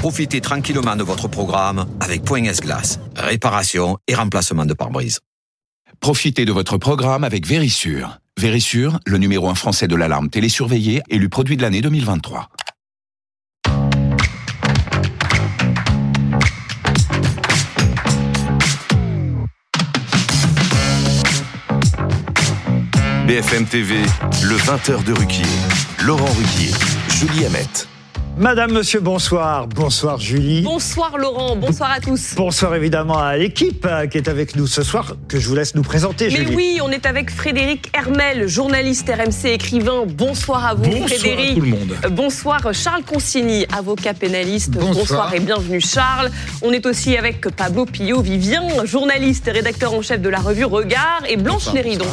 Profitez tranquillement de votre programme avec Point S-Glace. Réparation et remplacement de pare-brise. Profitez de votre programme avec Vérissure. Vérissure, le numéro 1 français de l'alarme télésurveillée, élu produit de l'année 2023. BFM TV, le 20h de Ruquier. Laurent Ruquier, Julie Hamet. Madame, monsieur, bonsoir. Bonsoir Julie. Bonsoir Laurent, bonsoir à tous. Bonsoir évidemment à l'équipe euh, qui est avec nous ce soir, que je vous laisse nous présenter Mais Julie. oui, on est avec Frédéric Hermel, journaliste RMC, écrivain. Bonsoir à vous Frédéric. tout le monde. Euh, Bonsoir Charles Consigny, avocat pénaliste. Bonsoir. et bienvenue Charles. On est aussi avec Pablo Pillot Vivien, journaliste et rédacteur en chef de la revue Regard, et Blanche Bonsoir, Léridon,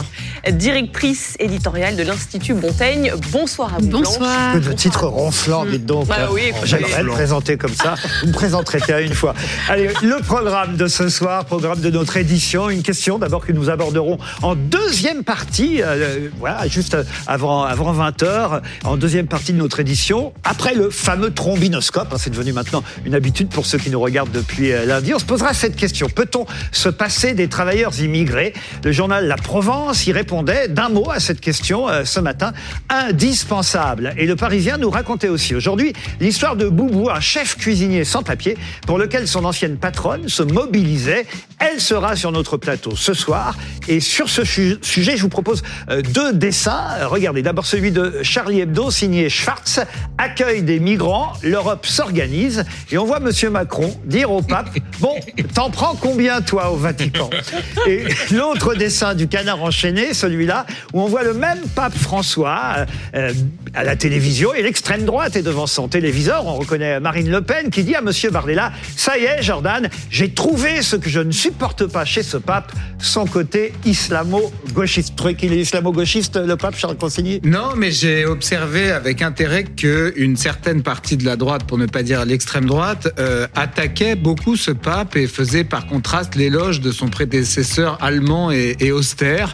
directrice éditoriale de l'Institut Montaigne. Bonsoir à vous Blanche. Bonsoir. Que de titres ronflants, dites donc. Bah oui, écoutez. J'aimerais le présenter comme ça. Vous me présenterez à une fois. Allez, le programme de ce soir, programme de notre édition. Une question d'abord que nous aborderons en deuxième partie, euh, voilà, juste avant, avant 20h, en deuxième partie de notre édition, après le fameux trombinoscope. hein, C'est devenu maintenant une habitude pour ceux qui nous regardent depuis euh, lundi. On se posera cette question. Peut-on se passer des travailleurs immigrés? Le journal La Provence y répondait d'un mot à cette question euh, ce matin. Indispensable. Et le Parisien nous racontait aussi aujourd'hui l'histoire de Boubou, un chef cuisinier sans papier, pour lequel son ancienne patronne se mobilisait. Elle sera sur notre plateau ce soir. Et sur ce sujet, je vous propose euh, deux dessins. Euh, Regardez, d'abord celui de Charlie Hebdo, signé Schwartz. Accueil des migrants, l'Europe s'organise. Et on voit Monsieur Macron dire au pape, bon, t'en prends combien toi au Vatican Et l'autre dessin du canard enchaîné, celui-là, où on voit le même pape François euh, à la télévision et l'extrême droite est devant son téléviseur. On reconnaît Marine Le Pen qui dit à Monsieur Bardella, ça y est, Jordan, j'ai trouvé ce que je ne supporte pas chez ce pape, son côté islamo-gauchiste. Vous trouvez qu'il est islamo-gauchiste, le pape Charles Consigny? Non, mais j'ai observé avec intérêt qu'une certaine partie de la droite, pour ne pas dire l'extrême droite, euh, attaquait beaucoup ce pape et faisait par contraste l'éloge de son prédécesseur allemand et, et austère.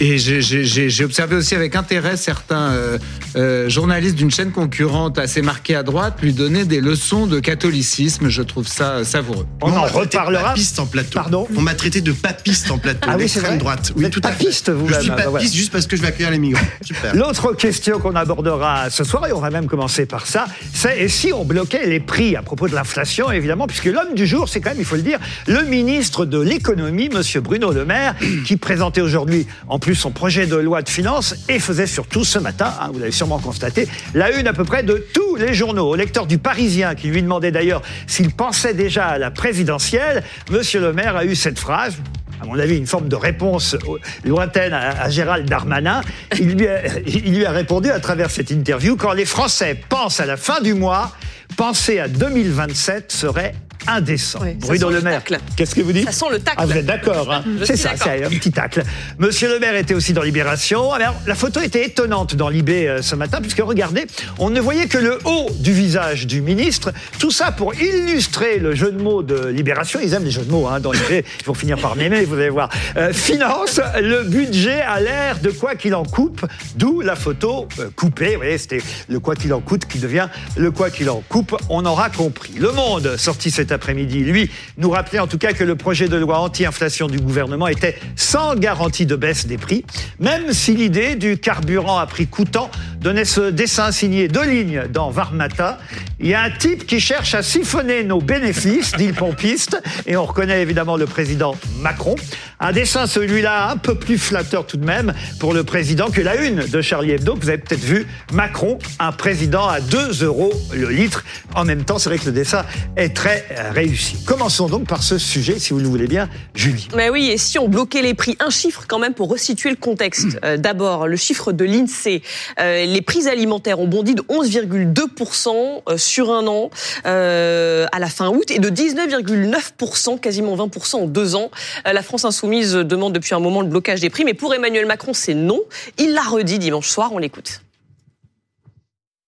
Et j'ai observé aussi avec intérêt certains euh, euh, journalistes d'une chaîne concurrente assez marquée à droite lui donner des leçons de catholicisme. Je trouve ça savoureux. On en reparlera. papiste en plateau. Pardon On m'a traité de papiste en plateau. Ah oui, c'est l'extrême vrai droite. Vous Oui, tout à fait. papiste, vous-même. Je suis Ah, bah, papiste juste parce que je vais accueillir les migrants. Super. L'autre question qu'on abordera ce soir, et on va même commencer par ça, c'est et si on bloquait les prix à propos de l'inflation, évidemment, puisque l'homme du jour, c'est quand même, il faut le dire, le ministre de l'économie, Monsieur Bruno Le Maire, qui présentait aujourd'hui, en plus, son projet de loi de finances et faisait surtout ce matin, hein, vous l'avez sûrement constaté, la une à peu près de tous les Au lecteur du Parisien, qui lui demandait d'ailleurs s'il pensait déjà à la présidentielle, Monsieur Le Maire a eu cette phrase à mon avis, une forme de réponse lointaine à, à Gérald Darmanin. Il lui, a, il lui a répondu à travers cette interview quand les Français pensent à la fin du mois, penser à 2027 serait indécent. Ça Bruno Le Maire, qu'est-ce que vous dites Ça sent le tacle. Ah, vous êtes d'accord, hein C'est ça, c'est un petit tacle. Monsieur Le Maire était aussi dans Libération. Alors, la photo était étonnante dans Libé euh, ce matin, puisque regardez, on ne voyait que le haut du visage du ministre. Tout ça pour illustrer le jeu de mots de Libération. Ils aiment les jeux de mots hein, dans Libé. Ils vont finir par m'aimer, vous allez voir. Euh, finance, le budget a l'air de quoi qu'il en coupe, d'où la photo euh, coupée. Vous voyez, c'était le quoi qu'il en coûte qui devient le quoi qu'il en coupe. On aura compris. Le Monde, sorti cet après-midi, lui, nous rappelait en tout cas que le projet de loi anti-inflation du gouvernement était sans garantie de baisse des prix, même si l'idée du carburant à prix coûtant donnait ce dessin signé deux lignes dans Var Matin. Il y a un type qui cherche à siphonner nos bénéfices, dit le pompiste, et on reconnaît évidemment le président Macron. Un dessin, celui-là, un peu plus flatteur tout de même pour le président que la une de Charlie Hebdo, que vous avez peut-être vu. Macron, un président à 2 euros le litre. En même temps, c'est vrai que le dessin est très euh, réussi. Commençons donc par ce sujet, si vous le voulez bien, Julie. Mais oui, et si on bloquait les prix? Un chiffre quand même pour resituer le contexte. Euh, D'abord, le chiffre de l'INSEE. Euh, les prix alimentaires ont bondi de 11,2% euh, sur un an euh, à la fin août et de 19,9%, quasiment 20% en deux ans. Euh, la France insoumise demande depuis un moment le blocage des prix, mais pour Emmanuel Macron, c'est non. Il l'a redit dimanche soir, on l'écoute.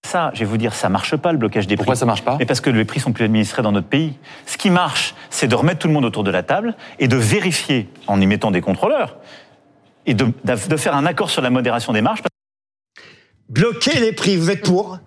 Ça, je vais vous dire, ça marche pas le blocage des Pourquoi prix. ça marche pas? Mais parce que les prix sont plus administrés dans notre pays. Ce qui marche, c'est de remettre tout le monde autour de la table et de vérifier en y mettant des contrôleurs et de, de faire un accord sur la modération des marges. Bloquer les prix, vous êtes pour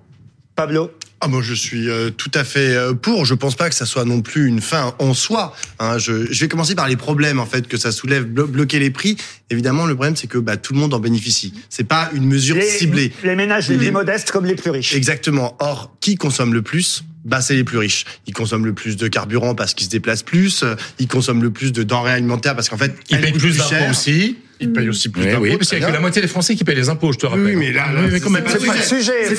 Pablo? Ah moi je suis euh, tout à fait euh, pour. Je pense pas que ça soit non plus une fin en soi. hein. Je, je vais commencer par les problèmes en fait que ça soulève. Blo- bloquer les prix. Évidemment, le problème c'est que bah, tout le monde en bénéficie. C'est pas une mesure Les, ciblée. les ménages les plus modestes comme les plus riches. Exactement. Or, qui consomme le plus bah, c'est les plus riches. Ils consomment le plus de carburant parce qu'ils se déplacent plus. euh, Ils consomment le plus de denrées alimentaires parce qu'en fait, Ils payent plus d'impôts cher. aussi. Ils payent aussi plus Oui, d'impôts. oui, parce qu'il y a que la moitié des Français qui payent les impôts, je te rappelle. Oui, mais là, là, Oui, mais quand même. c'est pas le sujet. Oui,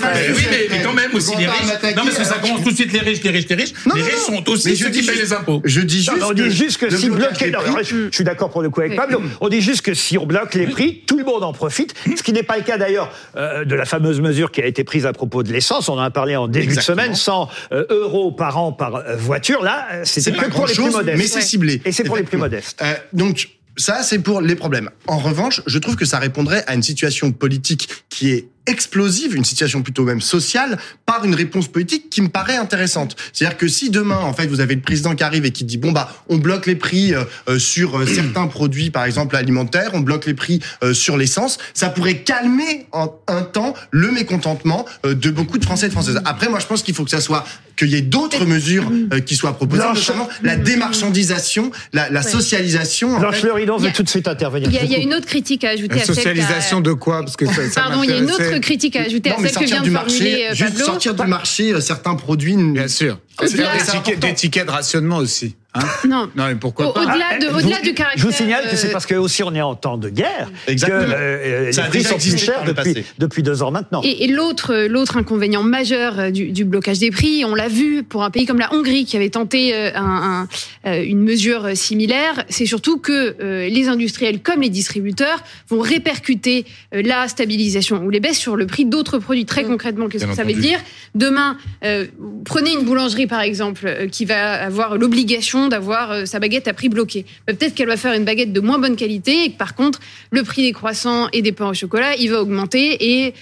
mais, mais quand même aussi les riches. Non, parce que ça commence tout de suite les riches, les riches, les riches. Non, les riches sont aussi Mais ceux je qui dis payent les impôts. Je dis juste. Non, on dit juste que si bloquer, je suis d'accord pour le coup avec Pablo, on dit juste que si on bloque les prix, tout le monde en profite, ce qui n'est pas le cas d'ailleurs euh, de la fameuse mesure qui a été prise à propos de l'essence, on en a parlé en début de semaine, 100 euh, euros par an par euh, voiture, là, c'était C'est que pour les plus modestes. mais c'est ciblé. Et c'est pour les plus modestes. Donc, ça, c'est pour les problèmes. En revanche, je trouve que ça répondrait à une situation politique qui est explosive, une situation plutôt même sociale, par une réponse politique qui me paraît intéressante. C'est-à-dire que si demain, en fait, vous avez le président qui arrive et qui dit bon bah, on bloque les prix euh, euh, sur euh, certains produits, par exemple alimentaires, on bloque les prix euh, sur l'essence, ça pourrait calmer en un temps le mécontentement euh, de beaucoup de Français et de Françaises. Après, moi, je pense qu'il faut que ça soit qu'il y ait d'autres mesures euh, qui soient proposées, Blanche. notamment la démarchandisation, la, la socialisation. en Blanche fait. Le Ridon Il y veut a- tout de suite intervenir. Il y, a, il y a une autre critique à ajouter La à celle socialisation de quoi? Parce que ça, ça Pardon, il y a une m'intéressait. Autre critique à ajouter Non, à mais celle que sortir vient du de marché, formuler euh, juste Pablo. sortir du marché euh, certains produits. Bien sûr. Des tickets, des tickets de rationnement aussi. Hein. Non. non, mais pourquoi Au- pas Au-delà de, Ah, au-delà je du vous- caractère. Je vous signale que c'est euh, parce que aussi on est en temps de guerre Exactement. que euh, Ça a les prix déjà sont plus chers depuis, depuis deux ans maintenant. Et, et l'autre, l'autre inconvénient majeur euh, du, du blocage des prix, on l'a vu pour un pays comme la Hongrie qui avait tenté euh, un- un- euh, une mesure similaire, c'est surtout que euh, les industriels comme les distributeurs vont répercuter euh, la stabilisation ou les baisses sur le prix d'autres produits. Très concrètement, qu'est-ce Bien que ça veut dire? Demain, euh, prenez une boulangerie par exemple euh, qui va avoir l'obligation d'avoir euh, sa baguette à prix bloqué. Bah, Peut-être qu'elle va faire une baguette de moins bonne qualité et que par contre, le prix des croissants et des pains au chocolat, il va augmenter et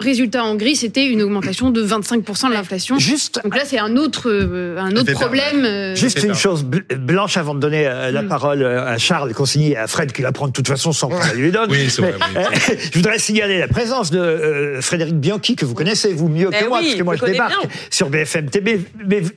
Résultat en gris, c'était une augmentation de 25% de l'inflation. Juste Donc là, c'est un autre, euh, un autre problème. euh, Juste une chose bl- blanche avant de donner euh, la Mm. parole à Charles consigné à Fred qui la prend de toute façon sans qu'on lui donne. Oui, c'est vrai, Mais, oui. je voudrais signaler la présence de euh, Frédéric Bianchi que vous connaissez vous mieux que moi oui, parce que moi je débarque bien. sur BFM TV,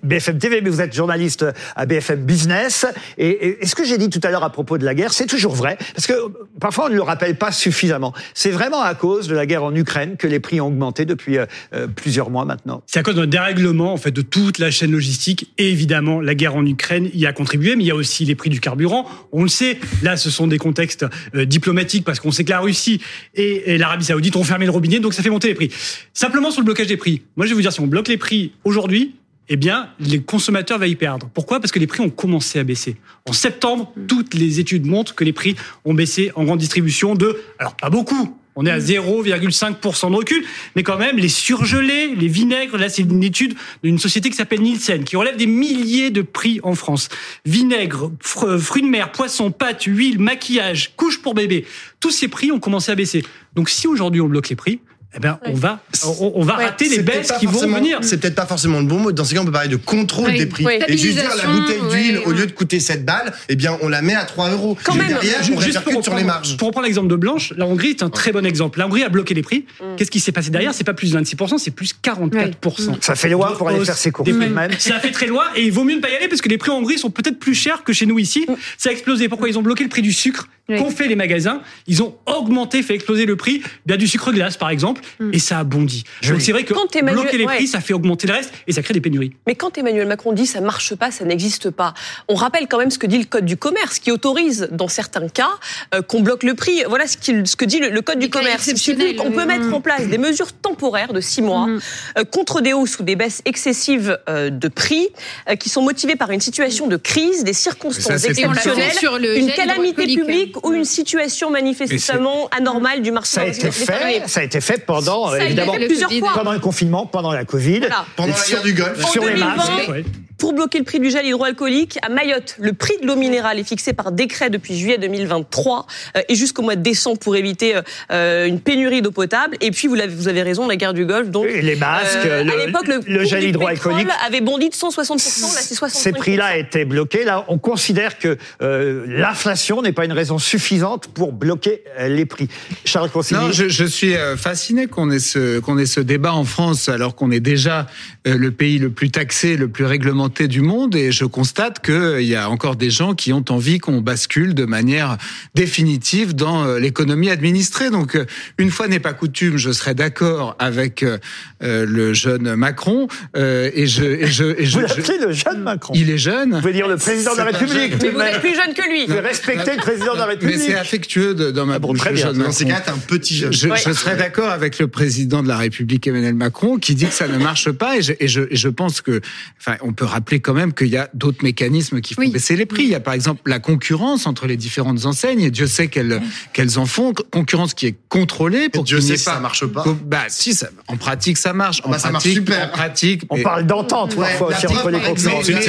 BFM TV, mais vous êtes journaliste à BFM Business. Et, et- et ce que j'ai dit tout à l'heure à propos de la guerre, c'est toujours vrai parce que parfois on ne le rappelle pas suffisamment. C'est vraiment à cause de la guerre en Ukraine que les prix ont augmenté depuis euh, euh, plusieurs mois maintenant. C'est à cause d'un dérèglement en fait de toute la chaîne logistique et évidemment la guerre en Ukraine y a contribué, mais il y a aussi les prix du carburant. On le sait, là ce sont des contextes euh, diplomatiques parce qu'on sait que la Russie et, l'Arabie Saoudite ont fermé le robinet, donc ça fait monter les prix. Simplement sur le blocage des prix. Moi je vais vous dire si on bloque les prix aujourd'hui. Eh bien, les consommateurs vont y perdre. Pourquoi? Parce que les prix ont commencé à baisser. En septembre, toutes les études montrent que les prix ont baissé en grande distribution de, alors pas beaucoup, on est à 0,5% de recul, mais quand même, les surgelés, les vinaigres, là, c'est une étude d'une société qui s'appelle Nielsen, qui relève des milliers de prix en France. Vinaigre, fr- fruits de mer, poissons, pâtes, huile, maquillage, couches pour bébé. Tous ces prix ont commencé à baisser. Donc, si aujourd'hui on bloque les prix, eh ben, on va, on, on va Ouais. rater les baisses qui vont venir. C'est peut-être pas forcément le bon mot. Dans ce cas, on peut parler de contrôle Oui. des prix. Oui. Et juste dire la bouteille d'huile, au lieu de coûter 7 balles, eh bien, on la met à 3 euros. Quand Et même. derrière, on Juste pour sur les reprendre- marges. Pour reprendre l'exemple de Blanche, la Hongrie est un très bon exemple. La Hongrie a bloqué les prix. Mm. Qu'est-ce qui s'est passé derrière? C'est pas plus 26%, c'est plus 44%. Ça fait loin pour aller faire ses courses de. Ça fait très loin et il vaut mieux ne pas y aller parce que les prix en Hongrie sont peut-être plus chers que chez nous ici. Ça a explosé. Pourquoi Ils ont bloqué le prix du sucre Oui. qu'ont fait les magasins? Ils ont augmenté, fait exploser le prix bien du sucre glace par exemple et ça a bondi. Donc c'est vrai que Quand Emmanuel- bloquer les ouais. prix, ça fait augmenter le reste et ça crée des pénuries. Mais quand Emmanuel Macron dit ça marche pas, ça n'existe pas, on rappelle quand même ce que dit le Code du commerce, qui autorise dans certains cas euh, qu'on bloque le prix. Voilà ce, que dit le, le Code du commerce. Qu'on peut mettre en place des mesures temporaires de six mois Mhm. euh, contre des hausses ou des baisses excessives euh, de prix euh, qui sont motivées par une situation de crise, des ça, circonstances on exceptionnelles. sur le Une calamité publique ou une situation manifestement anormale du marché Ça a été fait, ça a été fait pendant, Ça évidemment, plusieurs fois. pendant le confinement, pendant la Covid. Voilà. Pendant la Sur- guerre du Golfe. En sur les 2020, masques. Ouais. pour bloquer le prix du gel hydroalcoolique, à Mayotte, le prix de l'eau minérale est fixé par décret depuis juillet 2023 euh, et jusqu'au mois de décembre pour éviter euh, une pénurie d'eau potable. Et puis, vous avez, vous avez raison, la guerre du Golfe. Donc, Et les masques, euh, le- à l'époque, le, gel hydroalcoolique. avait bondi de 160%, là c'est 65%. Ces prix-là étaient bloqués. Là, on considère que euh, l'inflation n'est pas une raison suffisante pour bloquer euh, les prix. Charles Consigny. Non, je, je suis euh, qu'on ait ce qu'on ait ce débat en France alors qu'on est déjà euh, le pays le plus taxé, le plus réglementé du monde et je constate que euh, il y a encore des gens qui ont envie qu'on bascule de manière définitive dans euh, l'économie administrée. Donc une fois n'est pas coutume, je serais d'accord avec le jeune Macron et je et je et je, Vous je- l'appelez le jeune Macron. il est jeune. Vous pouvez dire le président de la C'est République. jeune. Mais vous êtes plus jeune que lui. Vous respectez le président de la Mais République. c'est affectueux de, dans ma Ah bon, bouche. très bien. jeune Dans ces Macron. cas, t'es un petit jeune. Je, Ouais. je serais d'accord avec le président de la République Emmanuel Macron qui dit que ça ne marche pas et je, et je, et je pense que, enfin, on peut rappeler quand même qu'il y a d'autres mécanismes qui font Oui. baisser les prix. Il y a par exemple la concurrence entre les différentes enseignes et Dieu sait qu'elles qu'elles en font. Concurrence qui est contrôlée pour Dieu qu'il n'y sait pas. ça marche pas. Bah si, ça, en pratique ça marche. En Bah, ça marche pratique, super. En pratique, On parle d'entente Ouais, parfois entre preuve, les.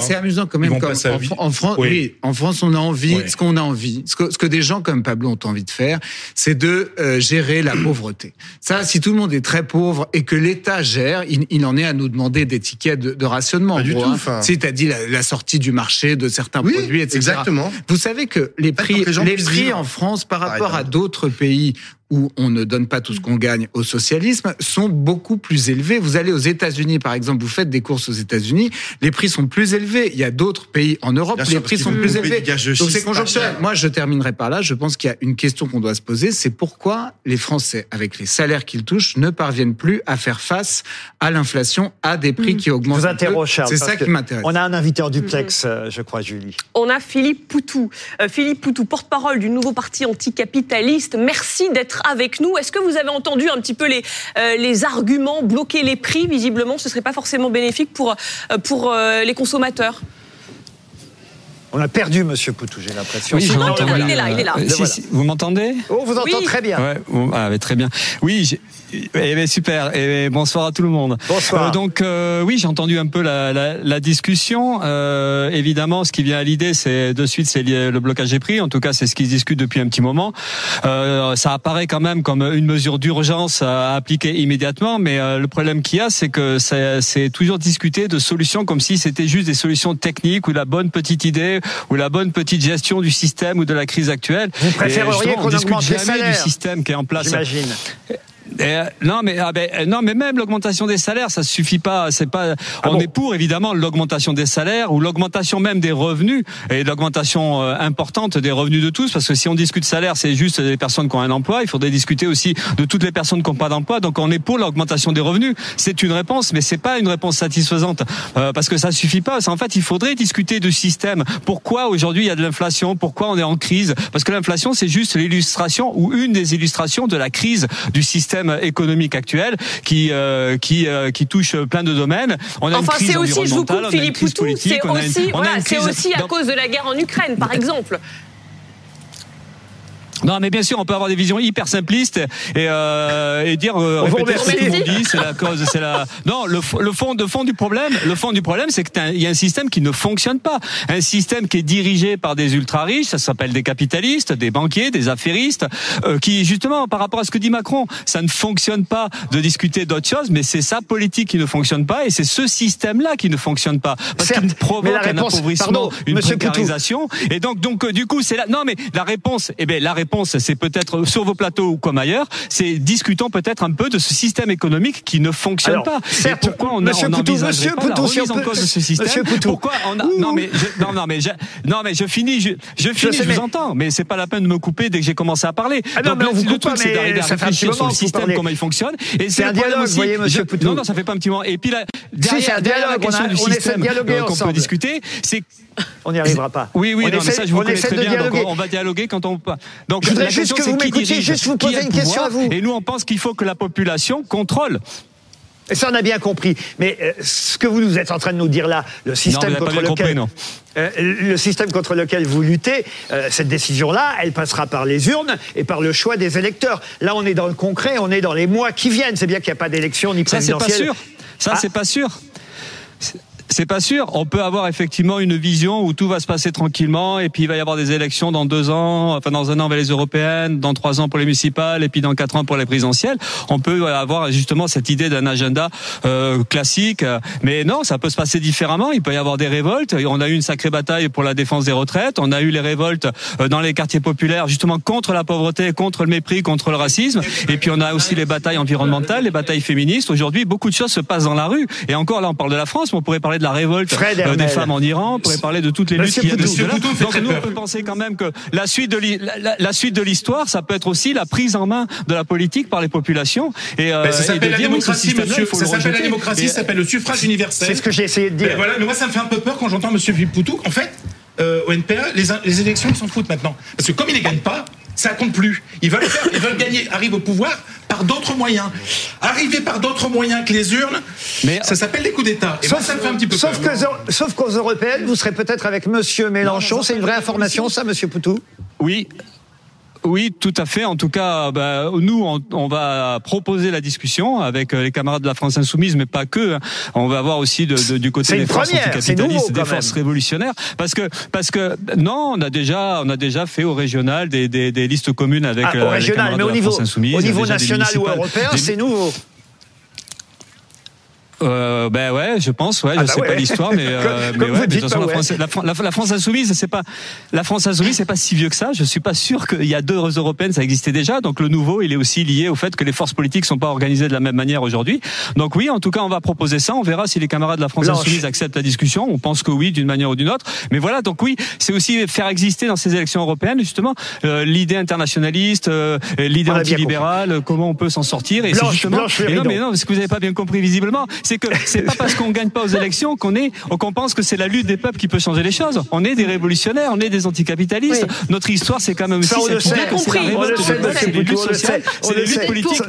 C'est- amusant, quand même. Comme en, en France, Oui. oui, en France, on a envie, Oui. ce qu'on a envie, ce que, ce que des gens comme Pablo ont envie de faire, c'est de euh, gérer la pauvreté. Ça, si tout le monde est très pauvre et que l'État gère, il, il en est à nous demander des tickets de, de rationnement. Pas du gros, tout, hein. dit la, la sortie du marché de certains Oui, produits, etc. exactement. Vous savez que les prix, les prix en France par rapport à d'autres pays où on ne donne pas tout ce qu'on gagne au socialisme sont beaucoup plus élevés. Vous allez aux États-Unis, par exemple, vous faites des courses aux États-Unis, les prix sont plus élevés. Il y a d'autres pays en Europe Bien où sûr, les prix sont plus élevés. Donc c'est conjoncturel. Moi, je terminerai par là. Je pense qu'il y a une question qu'on doit se poser, c'est pourquoi les Français, avec les salaires qu'ils touchent, ne parviennent plus à faire face à l'inflation, à des prix qui Je augmentent. vous un peu. interroge, Charles. C'est ça qui m'intéresse. On a un invité en duplex, euh, je crois, Julie. On a Philippe Poutou. Euh, Philippe Poutou, porte-parole du nouveau parti anticapitaliste. Merci d'être avec nous. Est-ce que vous avez entendu un petit peu les, euh, les arguments bloquer les prix Visiblement, ce serait pas forcément bénéfique pour, euh, pour euh, les consommateurs? On a perdu Monsieur Poutou, j'ai l'impression. Oui, je non, il est là, il est là. Le si, voilà. si, vous m'entendez? Oh, on vous entend Oui. très bien. Ouais, ah, très bien. Oui, j'ai- eh ben, super. Et bonsoir à tout le monde. Bonsoir. Euh, donc euh, oui, j'ai entendu un peu la, la, la discussion. Euh, évidemment, ce qui vient à l'idée, c'est de suite, c'est le blocage des prix. En tout cas, c'est ce qui se discute depuis un petit moment. Euh, ça apparaît quand même comme une mesure d'urgence à appliquer immédiatement, mais euh, le problème qu'il y a, c'est que c'est toujours discuté de solutions comme si c'était juste des solutions techniques ou la bonne petite idée ou la bonne petite gestion du système ou de la crise actuelle. Vous préféreriez qu'on augmente les jamais du système qui est en place. J'imagine. Euh, non mais ah ben, non mais même l'augmentation des salaires ça suffit pas. C'est pas Ah on bon est pour évidemment l'augmentation des salaires ou l'augmentation même des revenus et l'augmentation euh, importante des revenus de tous. Parce que si on discute salaire c'est juste les personnes qui ont un emploi. Il faudrait discuter aussi de toutes les personnes qui n'ont pas d'emploi. Donc on est pour l'augmentation des revenus. C'est une réponse mais c'est pas une réponse satisfaisante. Euh, parce que ça suffit pas. En fait il faudrait discuter du système. Pourquoi aujourd'hui il y a de l'inflation? Pourquoi on est en crise? Parce que l'inflation c'est juste l'illustration ou une des illustrations de la crise du système économique actuel qui euh, qui euh, qui touche plein de domaines. On a une Enfin, c'est aussi, je vous coupe, Philippe Poutou, c'est aussi, voilà, aussi à cause de la guerre en Ukraine, par exemple. Non, mais bien sûr, on peut avoir des visions hyper simplistes et, euh, et dire euh, répéter ce que tout le monde remercie. dit, c'est la cause, c'est la. Non, le, le fond, le fond du problème, le fond du problème, c'est qu'il y a un système qui ne fonctionne pas, un système qui est dirigé par des ultra riches, ça s'appelle des capitalistes, des banquiers, des affairistes, euh, qui justement, par rapport à ce que dit Macron, ça ne fonctionne pas de discuter d'autres choses, mais c'est sa politique qui ne fonctionne pas et c'est ce système-là qui ne fonctionne pas parce qu'il provoque la un réponse- appauvrissement, pardon, une Poutou. précarisation et donc donc euh, du coup c'est là non mais la réponse eh ben la réponse c'est peut-être sur vos plateaux ou comme ailleurs c'est discutons peut-être un peu de ce système économique qui ne fonctionne Alors, pas certes, et pourquoi on Monsieur on Poutou, n'envisagerait Monsieur pas la Poutou, remise en cause de ce système? Pourquoi on a non mais je, non non mais je, non mais je finis je, je finis sais, je, mais- vous entends mais c'est pas la peine de me couper dès que j'ai commencé à parler Ah non, donc mais on vous le coupe truc pas, c'est d'arriver à réfléchir sur le vous système comment il fonctionne et C'est un dialogue, aussi, voyez, Monsieur Poutou. non non ça fait pas un petit moment et puis là derrière, c'est un dialogue, on a- du système qu'on peut discuter c'est On n'y arrivera pas. oui, oui, on non, mais ça, je vous on connais essaie très de bien. Donc, on va dialoguer quand on peut. Donc, Je voudrais juste que vous m'écoutiez, juste vous poser une question à vous. Et nous, on pense qu'il faut que la population contrôle. Et ça, on a bien compris. Mais euh, ce que vous nous êtes en train de nous dire là, le système contre lequel, compris, non. Euh, le système contre lequel vous luttez, euh, cette décision-là, elle passera par les urnes et par le choix des électeurs. Là, on est dans le concret, on est dans les mois qui viennent. C'est bien qu'il n'y a pas d'élection ni Ça, c'est pas présidentielle. sûr. Ça, Ah. c'est pas sûr. C'est pas sûr. On peut avoir effectivement une vision où tout va se passer tranquillement et puis il va y avoir des élections dans deux ans, enfin dans un an vers les européennes, dans trois ans pour les municipales et puis dans quatre ans pour les présidentielles. On peut avoir justement cette idée d'un agenda euh, classique, mais non, ça peut se passer différemment. Il peut y avoir des révoltes. On a eu une sacrée bataille pour la défense des retraites. On a eu les révoltes euh, dans les quartiers populaires justement contre la pauvreté, contre le mépris, contre le racisme. Et puis on a aussi les batailles environnementales, les batailles féministes. Aujourd'hui, beaucoup de choses se passent dans la rue. Et encore là, on parle de la France, mais on pourrait parler de la révolte Fred euh, des femmes en Iran. On pourrait parler de toutes les luttes Monsieur qu'il y a Donc nous, on peut penser quand même que la suite de l'hi- la, la- la suite de l'histoire, ça peut être aussi la prise en main de la politique par les populations. Et, euh, Ben, ça s'appelle la démocratie, monsieur. Ça le s'appelle la démocratie, ça s'appelle le suffrage universel. C'est ce que j'ai essayé de dire. Ben voilà, mais moi ça me fait un peu peur quand j'entends Monsieur Poutou. En fait, euh, au NPA, les, les élections ils s'en foutent maintenant. Parce que comme ils ne gagnent pas, ça compte plus. Ils veulent faire, ils veulent gagner, arriver au pouvoir par d'autres moyens. Arriver par d'autres moyens que les urnes, Mais- ça s'appelle les coups d'État. Et moi, ça me fait un petit peu sauf, sauf qu'aux européennes, vous serez peut-être avec Monsieur Mélenchon. C'est une vraie information, ça, Monsieur Poutou? Oui. Oui, tout à fait. En tout cas, bah, nous, on, on va proposer la discussion avec euh, les camarades de la France insoumise, mais pas que. hein. On va voir aussi de, de- du côté des forces anticapitalistes, des forces révolutionnaires, parce que parce que non, on a déjà on a déjà fait au régional des, des, des listes communes avec Ah, euh, Au les régional, camarades mais de au la niveau, France insoumise. au niveau national ou européen, c'est nouveau. Euh, ben ouais, je pense, ouais, Ah je bah sais ouais. pas l'histoire, mais, euh, Comme- mais comme ouais, mais de dites, toute façon, la. France, la, Fran- la- la France insoumise, c'est pas la France insoumise, c'est pas si vieux que ça. Je suis pas sûr qu'il y a deux européennes, ça existait déjà. Donc le nouveau, il est aussi lié au fait que les forces politiques sont pas organisées de la même manière aujourd'hui. Donc oui, en tout cas, on va proposer ça. On verra si les camarades de la France Blanche. insoumise acceptent la discussion. On pense que oui, d'une manière ou d'une autre. Mais voilà, donc oui, c'est aussi faire exister dans ces élections européennes justement euh, l'idée internationaliste, euh, l'idée antilibérale, comment on peut s'en sortir. Et Blanche, justement. Blanche et non, mais non, ce que vous n'avez pas bien compris visiblement, c'est que c'est pas parce qu'on gagne pas aux élections qu'on est, qu'on pense que c'est la lutte des peuples qui peut changer les choses. On est des révolutionnaires, on est des anticapitalistes. Notre histoire, c'est quand même aussi Ça, on le sait. On le sait, des c'est les luttes Poutou, on le sociales, sait, on c'est luttes politiques.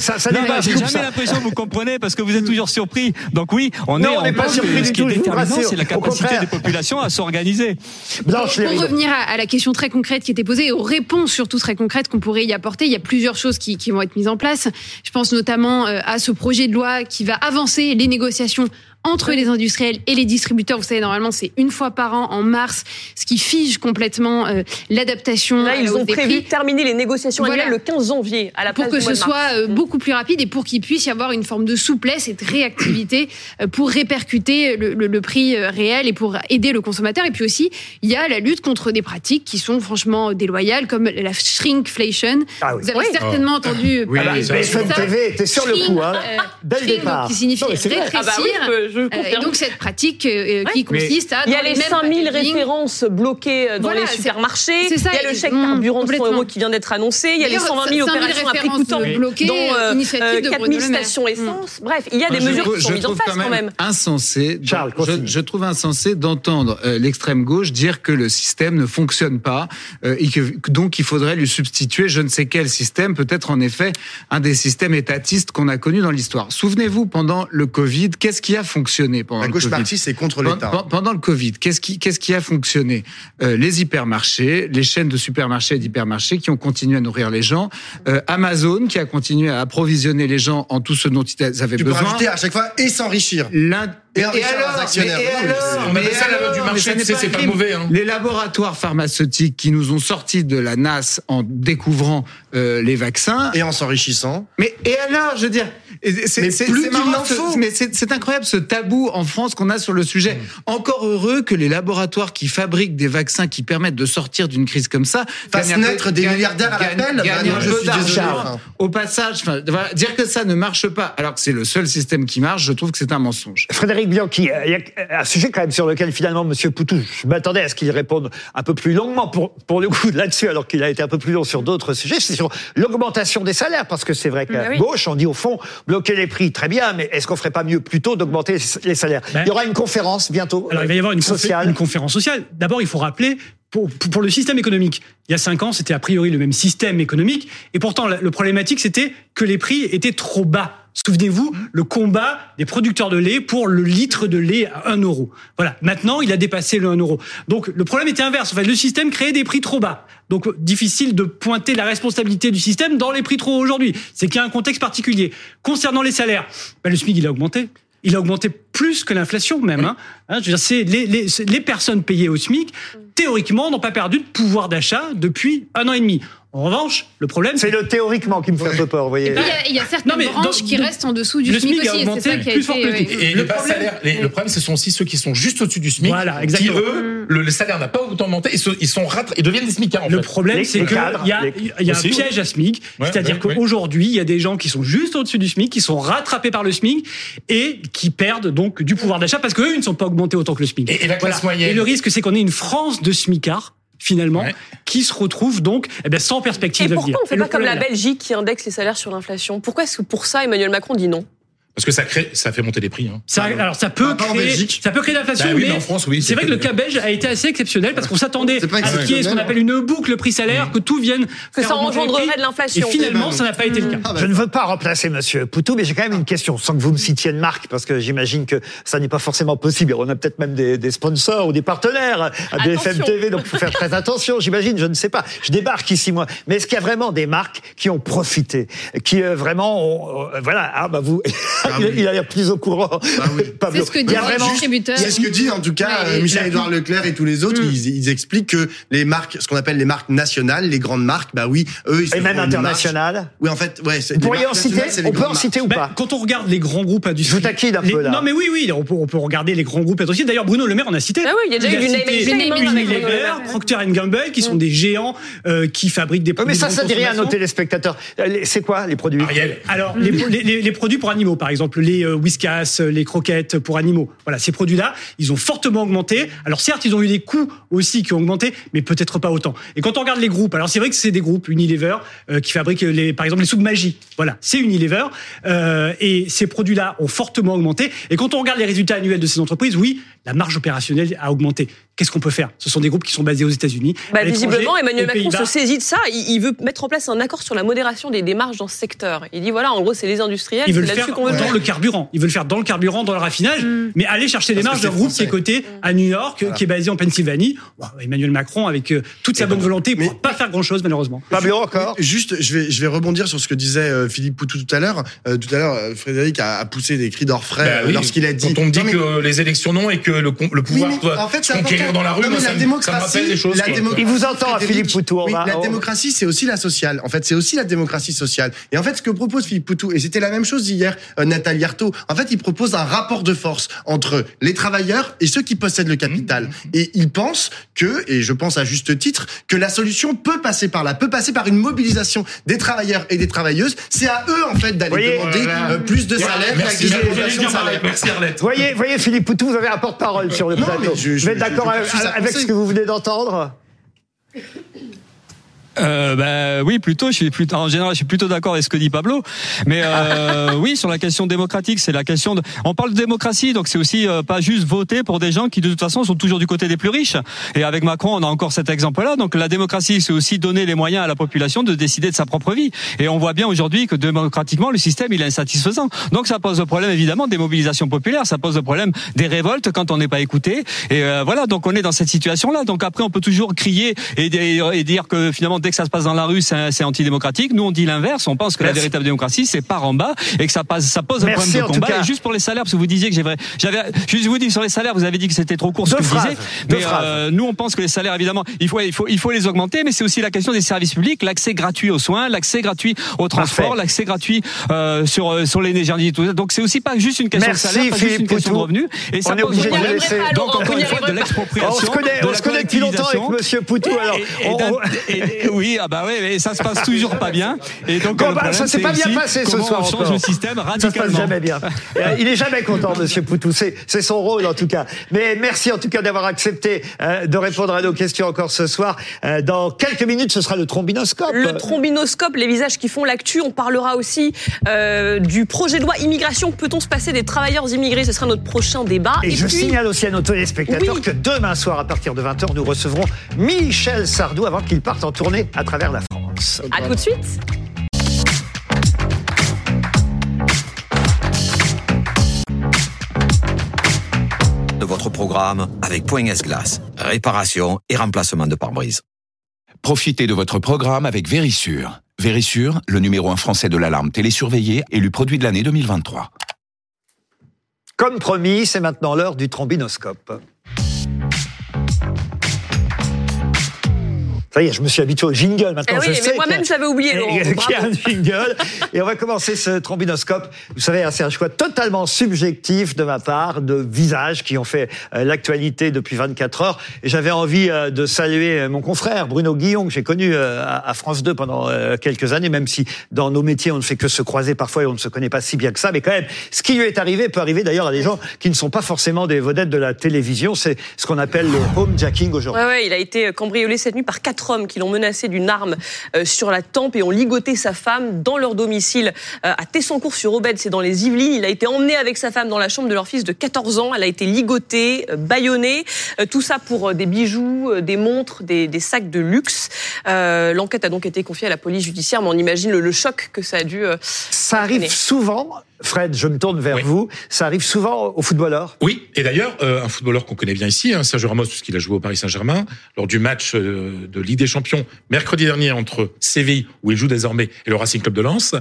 Pas J'ai jamais l'impression que vous comprenez parce que vous êtes toujours surpris. Donc oui, on est, on n'est pas surpris du ce qui est tout, c'est la capacité des populations à s'organiser. Pour revenir à, la question très concrète qui était posée, et aux réponses surtout très concrètes qu'on pourrait y apporter, il y a plusieurs choses qui, qui vont être mises en place. Je pense notamment euh, à ce projet de loi qui va avancer les négociations négociations entre les industriels et les distributeurs. Vous savez, normalement, c'est une fois par an en mars, ce qui fige complètement euh, l'adaptation Là, la ils ont des prévu de terminer les négociations Voilà. annuelles le 15 janvier à la pour place que du mois ce de mars. soit euh, beaucoup plus rapide et pour qu'il puisse y avoir une forme de souplesse et de réactivité euh, pour répercuter le, le- le prix euh, réel et pour aider le consommateur. Et puis aussi, il y a la lutte contre des pratiques qui sont franchement déloyales, comme la shrinkflation. Ah oui. Vous avez Oui. certainement entendu Oui, parler de ça. TV était sur le coup, hein. Shrink, euh, Dès le départ. qui signifie rétrécir. Ah bah oui, je, Euh, confirme. et donc cette pratique euh, qui Ouais. consiste à Il y dans a les mêmes 5000 packaging, références bloquées euh, dans Voilà, les supermarchés. c'est ça, il y a le chèque carburant de 100 complètement. euros qui vient d'être annoncé. Il y a les D'ailleurs, 120 000 5000 opérations à prix coûtant, bloquées, dont euh, initiative de euh, Bruno 4000 Le Maire. stations Mmh. essence. Bref, il y a des mesures qui sont mises en place quand même. insensé. Charles, je, trouve insensé d'entendre euh, l'extrême gauche dire que le système ne fonctionne pas euh, et que que donc il faudrait lui substituer je ne sais quel système, peut-être en effet un des systèmes étatistes qu'on a connus dans l'histoire. Souvenez-vous pendant le Covid, qu'est-ce qui a fonctionné pendant La le gauche Covid marxiste, c'est contre l'État. pen- Pendant le Covid, qu'est-ce qui, qu'est-ce qui a fonctionné? Euh, Les hypermarchés, les chaînes de supermarchés et d'hypermarchés qui ont continué à nourrir les gens, euh, Amazon qui a continué à approvisionner les gens en tout ce dont ils avaient Tu peux besoin. rajouter à chaque fois et s'enrichir. L'un- Et mais- alors, mais ça du marché, c'est pas mauvais, hein. Les laboratoires pharmaceutiques qui nous ont sortis de la NAS en découvrant euh, les vaccins. Et en s'enrichissant. Mais et alors, je veux dire, c'est incroyable ce tabou en France qu'on a sur le sujet. Mm. Encore heureux que les laboratoires qui fabriquent des vaccins qui permettent de sortir d'une crise comme ça Fassent naître des milliardaires à l'appel. Bah Au passage, voilà, dire que ça ne marche pas alors que c'est le seul système qui marche, je trouve que c'est un mensonge. Frédéric Bianchi, euh, il y a un sujet quand même sur lequel finalement Monsieur Poutou, je m'attendais à ce qu'il réponde un peu plus longuement pour, pour le coup là-dessus, alors qu'il a été un peu plus long sur d'autres sujets, c'est sur l'augmentation des salaires, parce que c'est vrai qu'à oui. gauche, on dit au fond, bloquer les prix, très bien, mais est-ce qu'on ferait pas mieux plutôt d'augmenter les salaires? Ben, Il y aura une conférence bientôt Alors, il va y avoir une, confé- sociale. une conférence sociale. D'abord, il faut rappeler, pour, pour- pour le système économique, il y a cinq ans, c'était a priori le même système économique, et pourtant, la- le problématique, c'était que les prix étaient trop bas. Souvenez-vous, le combat des producteurs de lait pour le litre de lait à 1 euro. Voilà. Maintenant, il a dépassé le 1 euro. Donc, le problème était inverse. En fait, le système créait des prix trop bas. Donc, difficile de pointer la responsabilité du système dans les prix trop hauts aujourd'hui. C'est qu'il y a un contexte particulier. Concernant les salaires, ben, le SMIC, il a augmenté. Il a augmenté plus que l'inflation même. Hein. Hein, je veux dire, c'est les, les, les personnes payées au SMIC, théoriquement, n'ont pas perdu de pouvoir d'achat depuis un an et demi. En revanche, le problème, c'est le théoriquement qui me fait un peu peur, vous voyez. Il y a, il y a certaines Non, mais branches dans- qui dans- restent en dessous du le SMIC, SMIC a aussi. et augmenté c'est ça qui a plus fort été, que le tout. Et Le problème- salaires, les- le problème, ce sont aussi ceux qui sont juste au-dessus du SMIC. Voilà, Qui, exactement. eux, le, le salaire n'a pas autant augmenté et se- ils sont rattra- ils deviennent des SMICards, en Le fait. problème, c'est qu'il y a, y un piège à SMIC. Ouais, C'est-à-dire ouais, qu'aujourd'hui, il y a des gens qui sont juste au-dessus du SMIC, qui sont rattrapés par le SMIC et qui perdent donc du pouvoir d'achat parce qu'eux, ils ne sont pas augmentés autant que le SMIC. Et- et la classe moyenne Et le risque, c'est qu'on ait une France de SMICards finalement, Ouais. qui se retrouve donc eh ben, sans perspective Et pourquoi on fait le pas comme la. Belgique qui indexe les salaires sur l'inflation? Pourquoi est-ce que pour ça Emmanuel Macron dit non? Parce que ça crée, ça fait monter les prix. Hein. Ça, alors ça peut pas en créer, ça peut créer de l'inflation, Bah oui, mais en France, oui, c'est vrai que le cas belge a été assez exceptionnel parce qu'on s'attendait à ce qu'il y ait ce qu'on appelle une boucle prix-salaire, que tout vienne Que faire ça engendrerait de l'inflation. Et finalement, ça n'a pas été le cas. Ah bah, Je ne veux pas remplacer Monsieur Poutou, mais j'ai quand même une question, sans que vous me citiez de marque, parce que j'imagine que ça n'est pas forcément possible. On a peut-être même des, des sponsors ou des partenaires à BFM Attention. TV, donc il faut faire très attention, j'imagine, je ne sais pas. Je débarque ici, moi. Mais est-ce qu'il y a vraiment des marques qui ont profité, qui euh, vraiment ont... euh, voilà, ah bah vous, il, il a l'air plus au courant. oui. Pablo. C'est ce que dit a le vraiment... distributeur. C'est ce que dit en tout cas Ouais, euh, Michel-Édouard Leclerc et tous les autres. Ils, ils expliquent que les marques, ce qu'on appelle les marques nationales, les grandes marques, bah oui, eux, ils Et même font une marge. international. Oui, en fait, ouais. Vous pourriez en citer On peut en citer ou pas quand on regarde les grands groupes industriels, Je vous taquine un peu, là. Non, mais oui, oui, on peut, on peut regarder les grands groupes industriels. D'ailleurs, Bruno Le Maire, on a cité. Ah oui, il y a déjà eu Unilever. Procter Gamble, qui sont des géants euh, qui fabriquent des Oui, produits. mais ça, ça rien à nos téléspectateurs. Euh, C'est quoi les produits? Ariel. Alors, les produits pour animaux, par exemple, les euh, whiskas, euh, les croquettes pour animaux. Voilà, ces produits-là, ils ont fortement augmenté. Alors, certes, ils ont eu des coûts aussi qui ont augmenté, mais peut-être pas autant. Et quand on regarde les groupes, alors c'est vrai que c'est des groupes Unilever euh, qui fabriquent les, par exemple, les soupes magie. Voilà, c'est Unilever. Et ces produits-là ont fortement augmenté. Et quand on regarde les résultats annuels de ces entreprises, oui, la marge opérationnelle a augmenté. Qu'est-ce qu'on peut faire? Ce sont des groupes qui sont basés aux États-Unis. Bah, visiblement, Emmanuel Macron se saisit de ça. Il, il veut mettre en place un accord sur la modération des démarches dans ce secteur. Il dit voilà, en gros, c'est les industriels, Ils veulent le faire qu'on veut dans faire. le carburant. Ils veulent le faire dans le carburant, dans le raffinage, mais aller chercher Parce marges d'un groupe qui est coté à New York, qui est basé en Pennsylvanie. Bon, Emmanuel Macron, avec euh, toute sa bonne volonté, ne mais- pourra pas faire grand-chose, malheureusement. Pablo encore Juste, je vais, je vais rebondir sur ce que disait euh, Philippe Poutou tout à l'heure. Euh, tout à l'heure, Frédéric a, poussé des cris d'orfraie Bah oui, lorsqu'il a dit. Quand on me dit que les élections non et que le, le Oui, pouvoir mais doit en fait, conquérir dans la rue, Non, mais moi, la ça, me- ça me démocratie, rappelle des choses. la quoi. démocratie- Il vous entend, Philippe Poutou. Oui, la démocratie, c'est aussi la sociale. En fait, c'est aussi la démocratie sociale. Et en fait, ce que propose Philippe Poutou, et c'était la même chose hier, euh, Nathalie Arthaud, en fait, il propose un rapport de force entre les travailleurs et ceux qui possèdent le capital. Mmh. Et il pense que, et je pense à juste titre, que la solution peut passer par là, peut passer par une mobilisation des travailleurs et des travailleuses. C'est à eux, en fait, d'aller demander voilà. euh, plus de salaire, Merci, plus merci, Arlette. Voyez, voyez Philippe Poutou, vous avez un porte-parole sur le plateau. mais je- je- vous êtes d'accord avec, avec ce que vous venez d'entendre? Euh, bah, oui, plutôt. Je suis plutôt, en général, je suis plutôt d'accord avec ce que dit Pablo. Mais euh, oui, sur la question démocratique, c'est la question de. On parle de démocratie, donc c'est aussi euh, pas juste voter pour des gens qui de toute façon sont toujours du côté des plus riches. Et avec Macron, on a encore cet exemple-là. Donc la démocratie, c'est aussi donner les moyens à la population de décider de sa propre vie. Et on voit bien aujourd'hui que démocratiquement, le système il est insatisfaisant. Donc ça pose le problème évidemment des mobilisations populaires, ça pose le problème des révoltes quand on n'est pas écouté. Et euh, voilà, donc on est dans cette situation-là. Donc après, on peut toujours crier et, et- et dire que finalement, dès que ça se passe dans la rue, c'est antidémocratique. Nous, on dit l'inverse. On pense que la véritable démocratie, c'est par en bas et que ça, passe, ça pose un Merci, problème de combat. Et juste pour les salaires, parce que vous disiez que j'avais, juste vous dis sur les salaires, vous avez dit que c'était trop court ce que disais. deux Mais phrases. euh, nous, on pense que les salaires, évidemment, il faut, il faut, il faut les augmenter, mais c'est aussi la question des services publics, l'accès gratuit aux soins, l'accès gratuit au transport, l'accès gratuit euh, sur euh, sur l'énergie, tout ça. Donc c'est aussi pas juste une question Merci, de salaire, pas juste une question de revenus. Et ça On est pose obligé de laisser- Donc encore vous une fois, de l'expropriation. On se connaît, de on la se connaît depuis longtemps avec. Monsieur Poutou. Alors, Oui, ah bah oui, mais ça se passe toujours pas bien. Et donc, bah, problème, ça s'est pas bien passé ce soir on change encore. le système Ça se passe radicalement. jamais bien. Euh, Il est jamais content, Monsieur Poutou. C'est son rôle en tout cas. Mais merci en tout cas d'avoir accepté euh, de répondre à nos questions encore ce soir. Euh, Dans quelques minutes, ce sera le trombinoscope. Le trombinoscope, les visages qui font l'actu. On parlera aussi euh, du projet de loi immigration. Peut-on se passer des travailleurs immigrés? Ce sera notre prochain débat. Et, je puis, signale aussi à nos téléspectateurs Oui. que demain soir, à partir de 20h, nous recevrons Michel Sardou avant qu'il parte en tournée à travers la France. à tout de suite. de votre programme avec Point S-Glace. Réparation et remplacement de pare-brise. Profitez de votre programme avec Vérissure. Vérissure, le numéro un français de l'alarme télésurveillée, élu produit de l'année 2023. Comme promis, c'est maintenant l'heure du trombinoscope. Ça y est, je me suis habitué au jingle maintenant. Eh oui, je mais moi-même, j'avais oublié, y a un jingle. Et on va commencer ce trombinoscope. Vous savez, hein, c'est un choix totalement subjectif de ma part de visages qui ont fait euh, l'actualité depuis 24 heures. Et j'avais envie euh, de saluer euh, mon confrère Bruno Guillon que j'ai connu à France 2 pendant quelques années, même si dans nos métiers on ne fait que se croiser parfois et on ne se connaît pas si bien que ça. Mais quand même, ce qui lui est arrivé peut arriver d'ailleurs à des gens qui ne sont pas forcément des vedettes de la télévision. C'est ce qu'on appelle le homejacking aujourd'hui. Ouais, ouais, il a été cambriolé cette nuit par quatre hommes qui l'ont menacé d'une arme euh, sur la tempe et ont ligoté sa femme dans leur domicile euh, à Tessancourt-sur-Aubette, c'est dans les Yvelines. Il a été emmené avec sa femme dans la chambre de leur fils de 14 ans. Elle a été ligotée, euh, bâillonnée, tout ça pour des bijoux, des montres, des, des sacs de luxe. Euh, L'enquête a donc été confiée à la police judiciaire, mais on imagine le, le choc que ça a dû. euh, Ça arrive souvent, Fred, je me tourne vers vous, ça arrive souvent aux footballeurs. Oui, et d'ailleurs, euh, un footballeur qu'on connaît bien ici, hein, Sergio Ramos, puisqu'il a joué au Paris Saint-Germain, lors du match euh, de Ligue des Champions mercredi dernier entre Séville, où il joue désormais, et le Racing Club de Lens,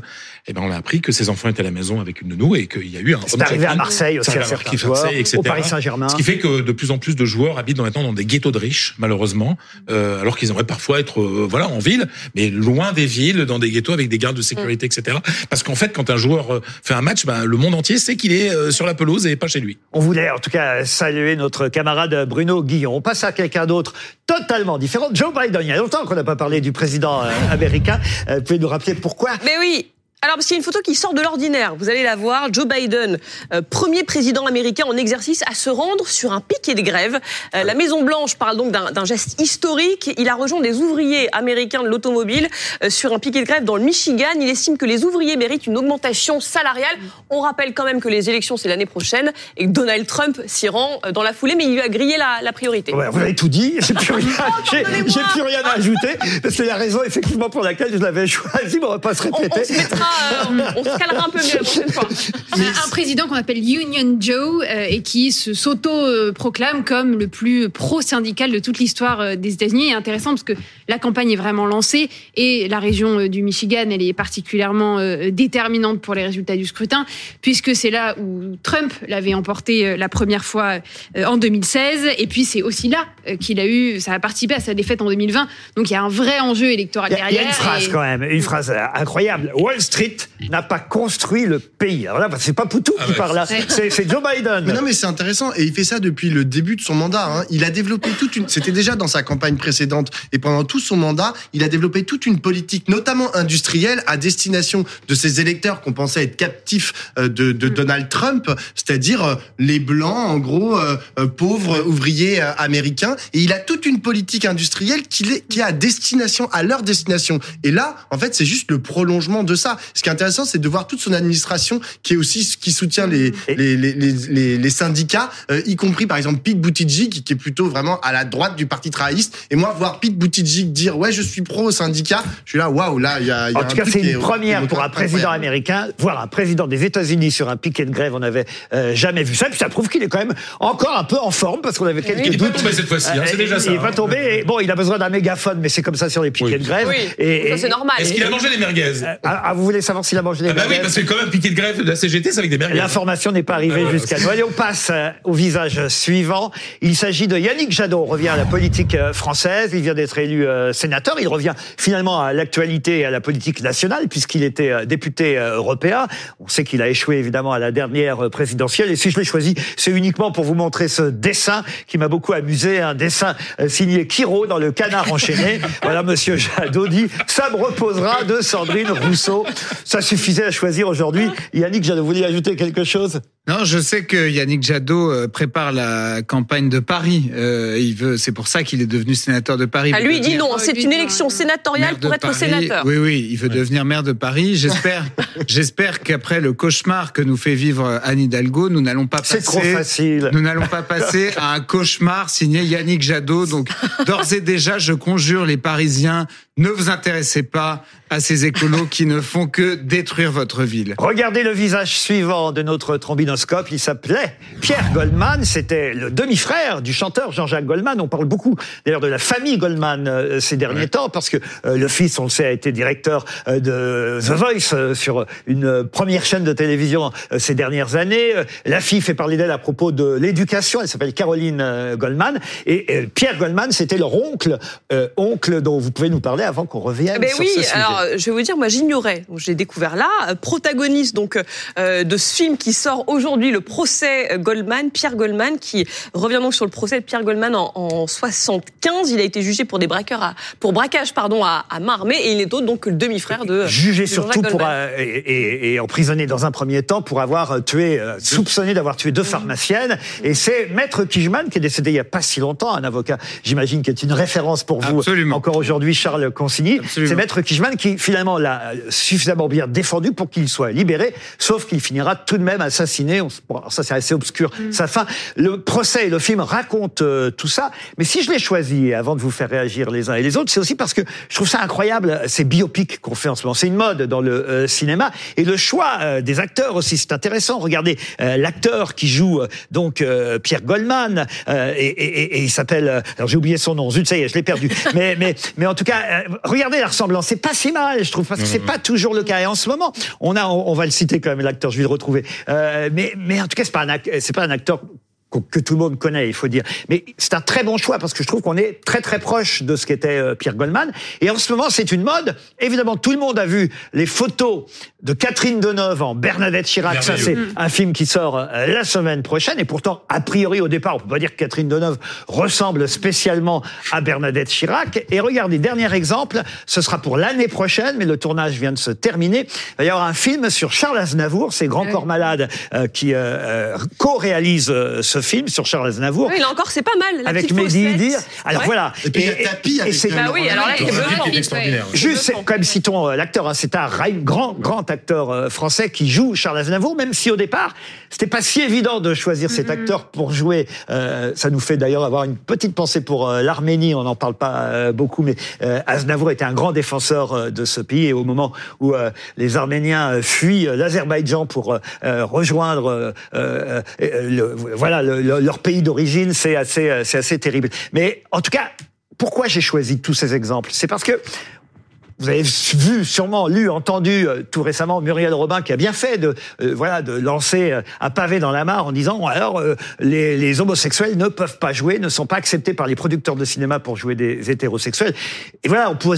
eh ben, on a appris que ses enfants étaient à la maison avec une nounou et qu'il y a eu un. C'est arrivé à Marseille aussi, à arrivé certains Marseille, joueurs, etc. au Paris Saint-Germain. Ce qui fait que de plus en plus de joueurs habitent maintenant dans des ghettos de riches, malheureusement, euh, alors qu'ils aimeraient parfois être voilà en ville, mais loin des villes, dans des ghettos avec des gardes de sécurité, etc. Parce qu'en fait, quand un joueur fait un match, ben, le monde entier sait qu'il est euh, sur la pelouse et pas chez lui. On voulait en tout cas saluer notre camarade Bruno Guillon. On passe à quelqu'un d'autre totalement différent. Joe Biden, il y a longtemps qu'on n'a pas parlé du président euh, américain. Euh, vous pouvez nous rappeler pourquoi? Mais oui alors, parce qu'il y a une photo qui sort de l'ordinaire. Vous allez la voir. Joe Biden, euh, premier président américain en exercice, à se rendre sur un piquet de grève. Euh, la Maison-Blanche parle donc d'un geste historique. Il a rejoint des ouvriers américains de l'automobile euh, sur un piquet de grève dans le Michigan. Il estime que les ouvriers méritent une augmentation salariale. On rappelle quand même que les élections, c'est l'année prochaine et que Donald Trump s'y rend dans la foulée, mais il lui a grillé la, la priorité. Ouais, Vous avez tout dit, j'ai plus rien, j'ai- plus rien à ajouter, que la raison effectivement pour laquelle je l'avais choisi, mais on va pas se On, on répéter. se mettra, euh, on se calera un peu mieux la prochaine fois. un, un président qu'on appelle Union Joe euh, et qui s'auto-proclame comme le plus pro-syndical de toute l'histoire euh, des États-Unis. Et intéressant parce que la campagne est vraiment lancée et la région du Michigan, elle est particulièrement déterminante pour les résultats du scrutin puisque c'est là où Trump l'avait emporté la première fois en 2016 et puis c'est aussi là qu'il a eu, ça a participé à sa défaite en 2020. Donc il y a un vrai enjeu électoral Il y, a, il y derrière. a une phrase et- quand même, une phrase incroyable. Wall Street n'a pas construit le pays. Alors là, c'est pas Poutou qui parle là, c'est Joe Biden. Mais non, mais c'est intéressant. Et il fait ça depuis le début de son mandat. hein. Il a développé toute une. C'était déjà dans sa campagne précédente. Et pendant tout son mandat, il a développé toute une politique, notamment industrielle, à destination de ses électeurs qu'on pensait être captifs euh, de, de Donald Trump, c'est-à-dire euh, les blancs, en gros, euh, pauvres ouvriers euh, américains. Et il a toute une politique industrielle qui est, qui est à destination, à leur destination. Et là, en fait, c'est juste le prolongement de ça. Ce qui est intéressant, c'est de voir toute son administration qui est aussi qui soutient les les, les, les, les, les syndicats, euh, y compris par exemple Pete Buttigieg qui est plutôt vraiment à la droite du parti travailliste. Et moi, voir Pete Buttigieg dire ouais, je suis pro syndicat, je suis là, waouh, là, il y a. il y a En un tout cas, c'est une première pour un incroyable. président américain, voire un président des États-Unis sur un piquet de grève. On n'avait euh, jamais vu ça. Puis ça prouve qu'il est quand même encore un peu en forme parce qu'on avait quelques Il n'est pas doutes. tombé cette fois-ci, hein, c'est Euh, déjà il ça, n'est pas hein. tombé. Et bon, il a besoin d'un mégaphone, mais c'est comme ça sur les piquets de grève. Oui, Et- c'est normal. Est-ce qu'il a mangé des merguez? Ah, ah, vous voulez savoir s'il a mangé des Ah bah oui, parce que quand même, piqué de grève de la CGT, c'est avec des merguez. L'information n'est pas arrivée Ah, jusqu'à nous. Allez, on passe euh, au visage suivant. Il s'agit de Yannick Jadot. On revient à la politique euh, française. Il vient d'être élu euh, sénateur. Il revient finalement à l'actualité et à la politique nationale puisqu'il était euh, député euh, européen. On sait qu'il a échoué évidemment à la dernière présidentielle. Et si je l'ai choisi, c'est uniquement pour vous montrer ce dessin qui m'a beaucoup amusé. Un dessin signé Kiro dans le Canard enchaîné. voilà, Monsieur Jadot dit ça me reposera de Sandrine Rousseau. Ça suffisait à choisir aujourd'hui. Yannick Jadot, vous ajouter quelque chose Non, je sais que Yannick Jadot euh, prépare la campagne de Paris. Euh, il veut, c'est pour ça qu'il est devenu sénateur de Paris. Ah, lui, il dit non, c'est une élection sénatoriale pour être Paris. sénateur. Oui, oui, il veut devenir maire de Paris. J'espère, j'espère qu'après le cauchemar que nous fait vivre Anne Hidalgo, nous n'allons pas C'est passer. trop facile. Nous n'allons pas passer à un cauchemar signé Yannick Jadot. Donc, d'ores et déjà, je conjure les Parisiens, ne vous intéressez pas à ces écolos qui ne font que détruire votre ville. Regardez le visage suivant de notre trombinoscope. Il s'appelait Pierre Goldman. C'était le demi-frère du chanteur Jean-Jacques Goldman. On parle beaucoup d'ailleurs de la famille Goldman euh, ces derniers temps parce que euh, le fils, on le sait, a été directeur euh, de The Voice euh, sur une première chaîne de télévision euh, ces dernières années. Euh, La fille fait parler d'elle à propos de l'éducation. Elle s'appelle Caroline euh, Goldman. Et euh, Pierre Goldman, c'était leur oncle, euh, oncle dont vous pouvez nous parler avant qu'on revienne Eh ben sur oui, ce sujet. alors je vais vous dire, moi j'ignorais, l'ai découvert là, euh, protagoniste donc euh, de ce film qui sort aujourd'hui, le procès euh, Goldman, Pierre Goldman, qui revient donc sur le procès de Pierre Goldman en, en 75. Il a été jugé pour des braqueurs, à, pour braquage pardon à, à main armée, et il est autre donc que le demi-frère de jugé de surtout pour euh, et, et- et emprisonné dans un premier temps pour avoir euh, tué, euh, soupçonné d'avoir tué deux pharmaciennes. Et c'est Maître Kijman qui est décédé il y a pas si longtemps, un avocat, j'imagine, qui est une référence pour vous Absolument. encore aujourd'hui, Charles Consigny. C'est Maître Kijman qui finalement l'a suffisamment bien défendu pour qu'il soit libéré, sauf qu'il finira tout de même assassiné. On bon, alors ça c'est assez obscur. Sa fin. Le procès et le film racontent euh, tout ça. Mais si je l'ai choisi, avant de vous faire réagir les uns et les autres, c'est aussi parce que je trouve ça incroyable, ces biopics qu'on fait en ce moment. C'est une mode dans le euh, cinéma. Et le choix euh, des acteurs aussi, c'est intéressant. Regardez euh, l'acteur qui joue euh, donc euh, Pierre Goldman, euh, et, et- et- et il s'appelle... euh, alors j'ai oublié son nom, zut, ça y est, je l'ai perdu. mais, mais, mais en tout cas, euh, regardez la ressemblance. C'est pas si mal, je trouve, parce que c'est pas toujours le cas. Et en ce moment, on a, on, on va le citer quand même, l'acteur, je vais le retrouver. Euh, mais, en tout cas, c'est pas c'est pas un acteur que tout le monde connaît, il faut dire. Mais c'est un très bon choix parce que je trouve qu'on est très très proche de ce qu'était euh, Pierre Goldman. Et en ce moment, c'est une mode. Évidemment, tout le monde a vu les photos de Catherine Deneuve en Bernadette Chirac. Ça, c'est un film qui sort euh, la semaine prochaine. Et pourtant, a priori, au départ, on peut pas dire que Catherine Deneuve ressemble spécialement à Bernadette Chirac. Et regardez, dernier exemple, ce sera pour l'année prochaine, mais le tournage vient de se terminer. Il va y avoir un film sur Charles Aznavour, c'est Grand oui. Corps Malade euh, qui euh, euh, co-réalise euh, ce film sur Charles Aznavour. Oui, là encore, c'est pas mal. la avec Mehdi. Dir. Alors Ouais. voilà. Et puis il y a Tapi avec c'est- euh, Bah oui, alors là, extraordinaire. Juste, même, citons euh, l'acteur, hein, c'est un grand, grand acteur euh, français qui joue Charles Aznavour, même si au départ, c'était pas si évident de choisir cet acteur pour jouer. Euh, ça nous fait d'ailleurs avoir une petite pensée pour euh, l'Arménie, on n'en parle pas euh, beaucoup, mais euh, Aznavour était un grand défenseur euh, de ce pays, et au moment où euh, les Arméniens fuient l'Azerbaïdjan pour rejoindre euh, euh, euh, le- voilà, le- le- leur pays d'origine, c'est assez, euh, c'est assez terrible. Mais en tout cas, pourquoi j'ai choisi tous ces exemples? C'est parce que vous avez vu, sûrement lu, entendu euh, tout récemment Muriel Robin qui a bien fait de euh, voilà de lancer euh, un pavé dans la mare en disant alors euh, les, les homosexuels ne peuvent pas jouer, ne sont pas acceptés par les producteurs de cinéma pour jouer des hétérosexuels. Et voilà, on peut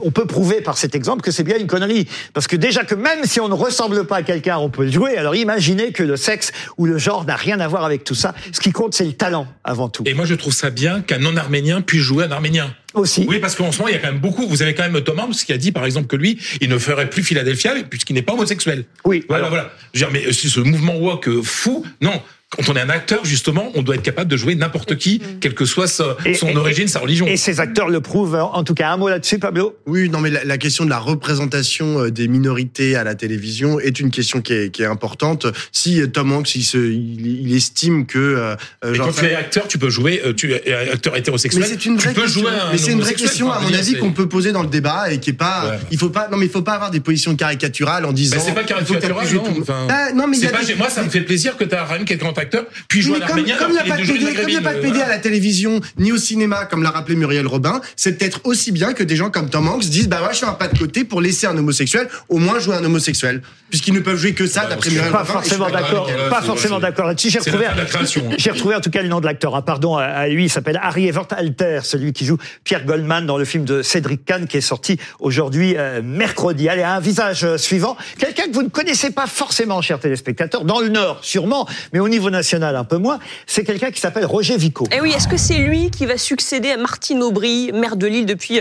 on peut prouver par cet exemple que c'est bien une connerie parce que déjà que même si on ne ressemble pas à quelqu'un, on peut le jouer. Alors imaginez que le sexe ou le genre n'a rien à voir avec tout ça. Ce qui compte, c'est le talent avant tout. Et moi, je trouve ça bien qu'un non-arménien puisse jouer un arménien. Aussi. Oui, parce qu'en ce moment, il y a quand même beaucoup. Vous avez quand même Tom Hanks qui a dit, par exemple, que lui, il ne ferait plus Philadelphia puisqu'il n'est pas homosexuel. Oui. Voilà, voilà. Je veux dire, mais ce mouvement woke fou, non. Quand on est un acteur, justement, on doit être capable de jouer n'importe qui, quelle que soit sa- Et- son et- origine, sa religion. Et ces acteurs le prouvent. En tout cas, un mot là-dessus, Pablo? Oui, non, mais la, la question de la représentation euh, des minorités à la télévision est une question qui est, qui est importante. Si euh, Tom Hanks, il, se, il, il estime que... euh, euh, genre, quand tu es acteur, tu peux jouer, tu es acteur hétérosexuel. Mais c'est une vraie tu peux question. jouer un mais c'est une vraie question, à mon avis, qu'on peut poser dans le débat et qui est pas. Ouais. Il faut pas. Non, mais il faut pas avoir des positions caricaturales en disant. Bah, c'est pas caricatural, non. Enfin, Ah, non, mais y a pas, des- moi, ça me fait plaisir que tu as Ryan, puis jouer un comme il n'y a pas de PD, de comme il y a pas de Maghrébine, PD à la télévision ni au cinéma, comme l'a rappelé Muriel Robin, c'est peut-être aussi bien que des gens comme Tom Hanks disent bah ouais, je fais un pas de côté pour laisser un homosexuel au moins jouer un homosexuel, puisqu'ils ne peuvent jouer que ça Bah, d'après Muriel Pas Robin. suis forcément d'accord. Pas forcément d'accord là-dessus. J'ai retrouvé, création. j'ai retrouvé en tout cas le nom de l'acteur. hein. Pardon à, à lui. Il s'appelle Harry Evert Alter, celui qui joue Pierre Goldman dans le film de Cédric Kahn qui est sorti aujourd'hui euh, mercredi. Allez, un visage euh, suivant. Quelqu'un que vous ne connaissez pas forcément, chers téléspectateurs, dans le Nord sûrement, mais au niveau national un peu moins. C'est quelqu'un qui s'appelle Roger Vico. Et oui, est-ce que c'est lui qui va succéder à Martine Aubry, maire de Lille depuis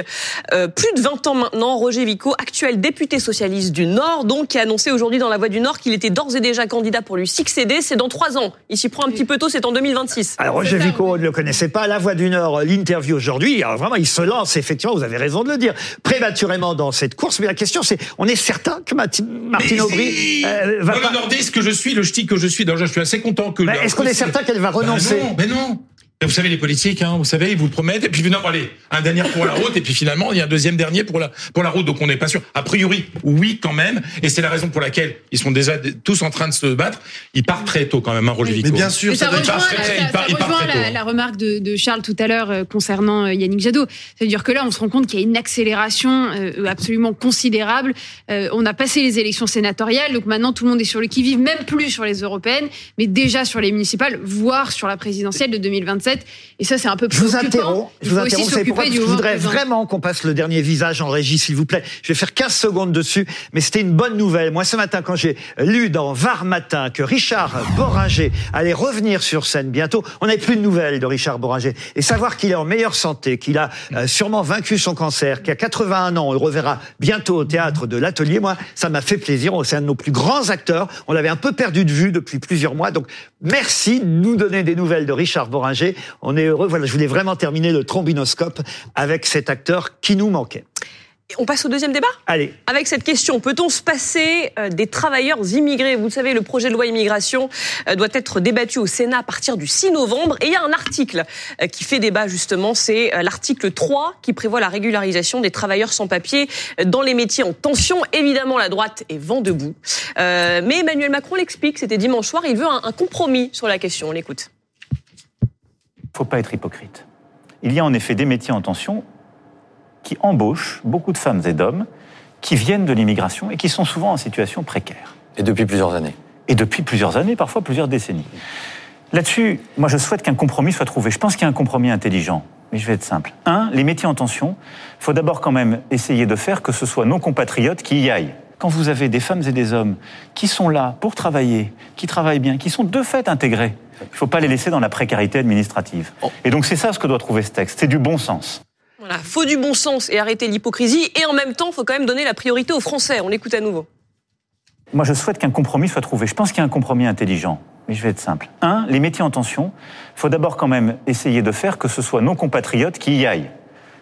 euh, plus de 20 ans maintenant? Roger Vico, actuel député socialiste du Nord, donc qui a annoncé aujourd'hui dans La Voix du Nord qu'il était d'ores et déjà candidat pour lui succéder. C'est dans trois ans. Il s'y prend un petit peu tôt, c'est en 2026. Alors Roger Vico, on ne le connaissait pas. La Voix du Nord, l'interview aujourd'hui. Alors vraiment, il se lance, effectivement, vous avez raison de le dire, prématurément dans cette course. Mais la question, c'est, on est certain que Martine Aubry si euh, va Moi, pas... le nordiste que je suis, le ch'ti que je suis, donc je suis assez content que. Mais est-ce qu'on est certain qu'elle va renoncer Bah non, mais non. Et vous savez, les politiques, hein, vous savez, ils vous promettent, et puis non, allez, un dernier pour la route, et puis finalement, il y a un deuxième dernier pour la, pour la route, donc on n'est pas sûr. A priori, oui, quand même, et c'est la raison pour laquelle ils sont déjà tous en train de se battre. Ils partent très tôt, quand même, hein, Roger Mais Vico. bien sûr, Mais ça ça doit rejoint, être- part très- ça- il part- ça il part rejoint très la, tôt. la remarque de, de Charles tout à l'heure euh, concernant euh, Yannick Jadot. C'est-à-dire que là, on se rend compte qu'il y a une accélération euh, absolument considérable. On a passé les élections sénatoriales, donc maintenant tout le monde est sur le qui-vive, même plus sur les européennes, mais déjà sur les municipales, voire sur la présidentielle de 2027. Et ça, c'est un peu Je vous interromps. Je vous interromps. Vous pourquoi je voudrais vraiment qu'on passe le dernier visage en régie, s'il vous plaît. Je vais faire 15 secondes dessus, mais c'était une bonne nouvelle. Moi, ce matin, quand j'ai lu dans Var Matin que Richard Boringer allait revenir sur scène bientôt, on n'avait plus de nouvelles de Richard Boringer. Et savoir qu'il est en meilleure santé, qu'il a euh, sûrement vaincu son cancer, qu'à 81 ans, on le reverra bientôt au théâtre de l'Atelier, moi, ça m'a fait plaisir. C'est un de nos plus grands acteurs. On l'avait un peu perdu de vue depuis plusieurs mois. Donc, merci de nous donner des nouvelles de Richard Boringer. On est heureux. Voilà, je voulais vraiment terminer le trombinoscope avec cet acteur qui nous manquait. On passe au deuxième débat Allez. Avec cette question, peut-on se passer euh, des travailleurs immigrés? Vous le savez, le projet de loi immigration euh, doit être débattu au Sénat à partir du 6 novembre. Et il y a un article euh, qui fait débat justement, c'est l'article 3 qui prévoit la régularisation des travailleurs sans papier dans les métiers en tension. Évidemment, la droite est vent debout. Euh, mais Emmanuel Macron l'explique, c'était dimanche soir, il veut un, un compromis sur la question. On l'écoute. faut pas être hypocrite. Il y a en effet des métiers en tension qui embauchent beaucoup de femmes et d'hommes qui viennent de l'immigration et qui sont souvent en situation précaire. Et depuis plusieurs années. Et depuis plusieurs années, parfois plusieurs décennies. Là-dessus, moi je souhaite qu'un compromis soit trouvé. Je pense qu'il y a un compromis intelligent. Mais je vais être simple. Un, les métiers en tension, il faut d'abord quand même essayer de faire que ce soit nos compatriotes qui y aillent. Quand vous avez des femmes et des hommes qui sont là pour travailler, qui travaillent bien, qui sont de fait intégrés, il ne faut pas les laisser dans la précarité administrative. Et donc c'est ça ce que doit trouver ce texte, c'est du bon sens. Voilà, faut du bon sens et arrêter l'hypocrisie. Et en même temps, faut quand même donner la priorité aux Français. On l'écoute à nouveau. Moi, je souhaite qu'un compromis soit trouvé. Je pense qu'il y a un compromis intelligent. Mais je vais être simple. Un, les métiers en tension, il faut d'abord quand même essayer de faire que ce soit nos compatriotes qui y aillent.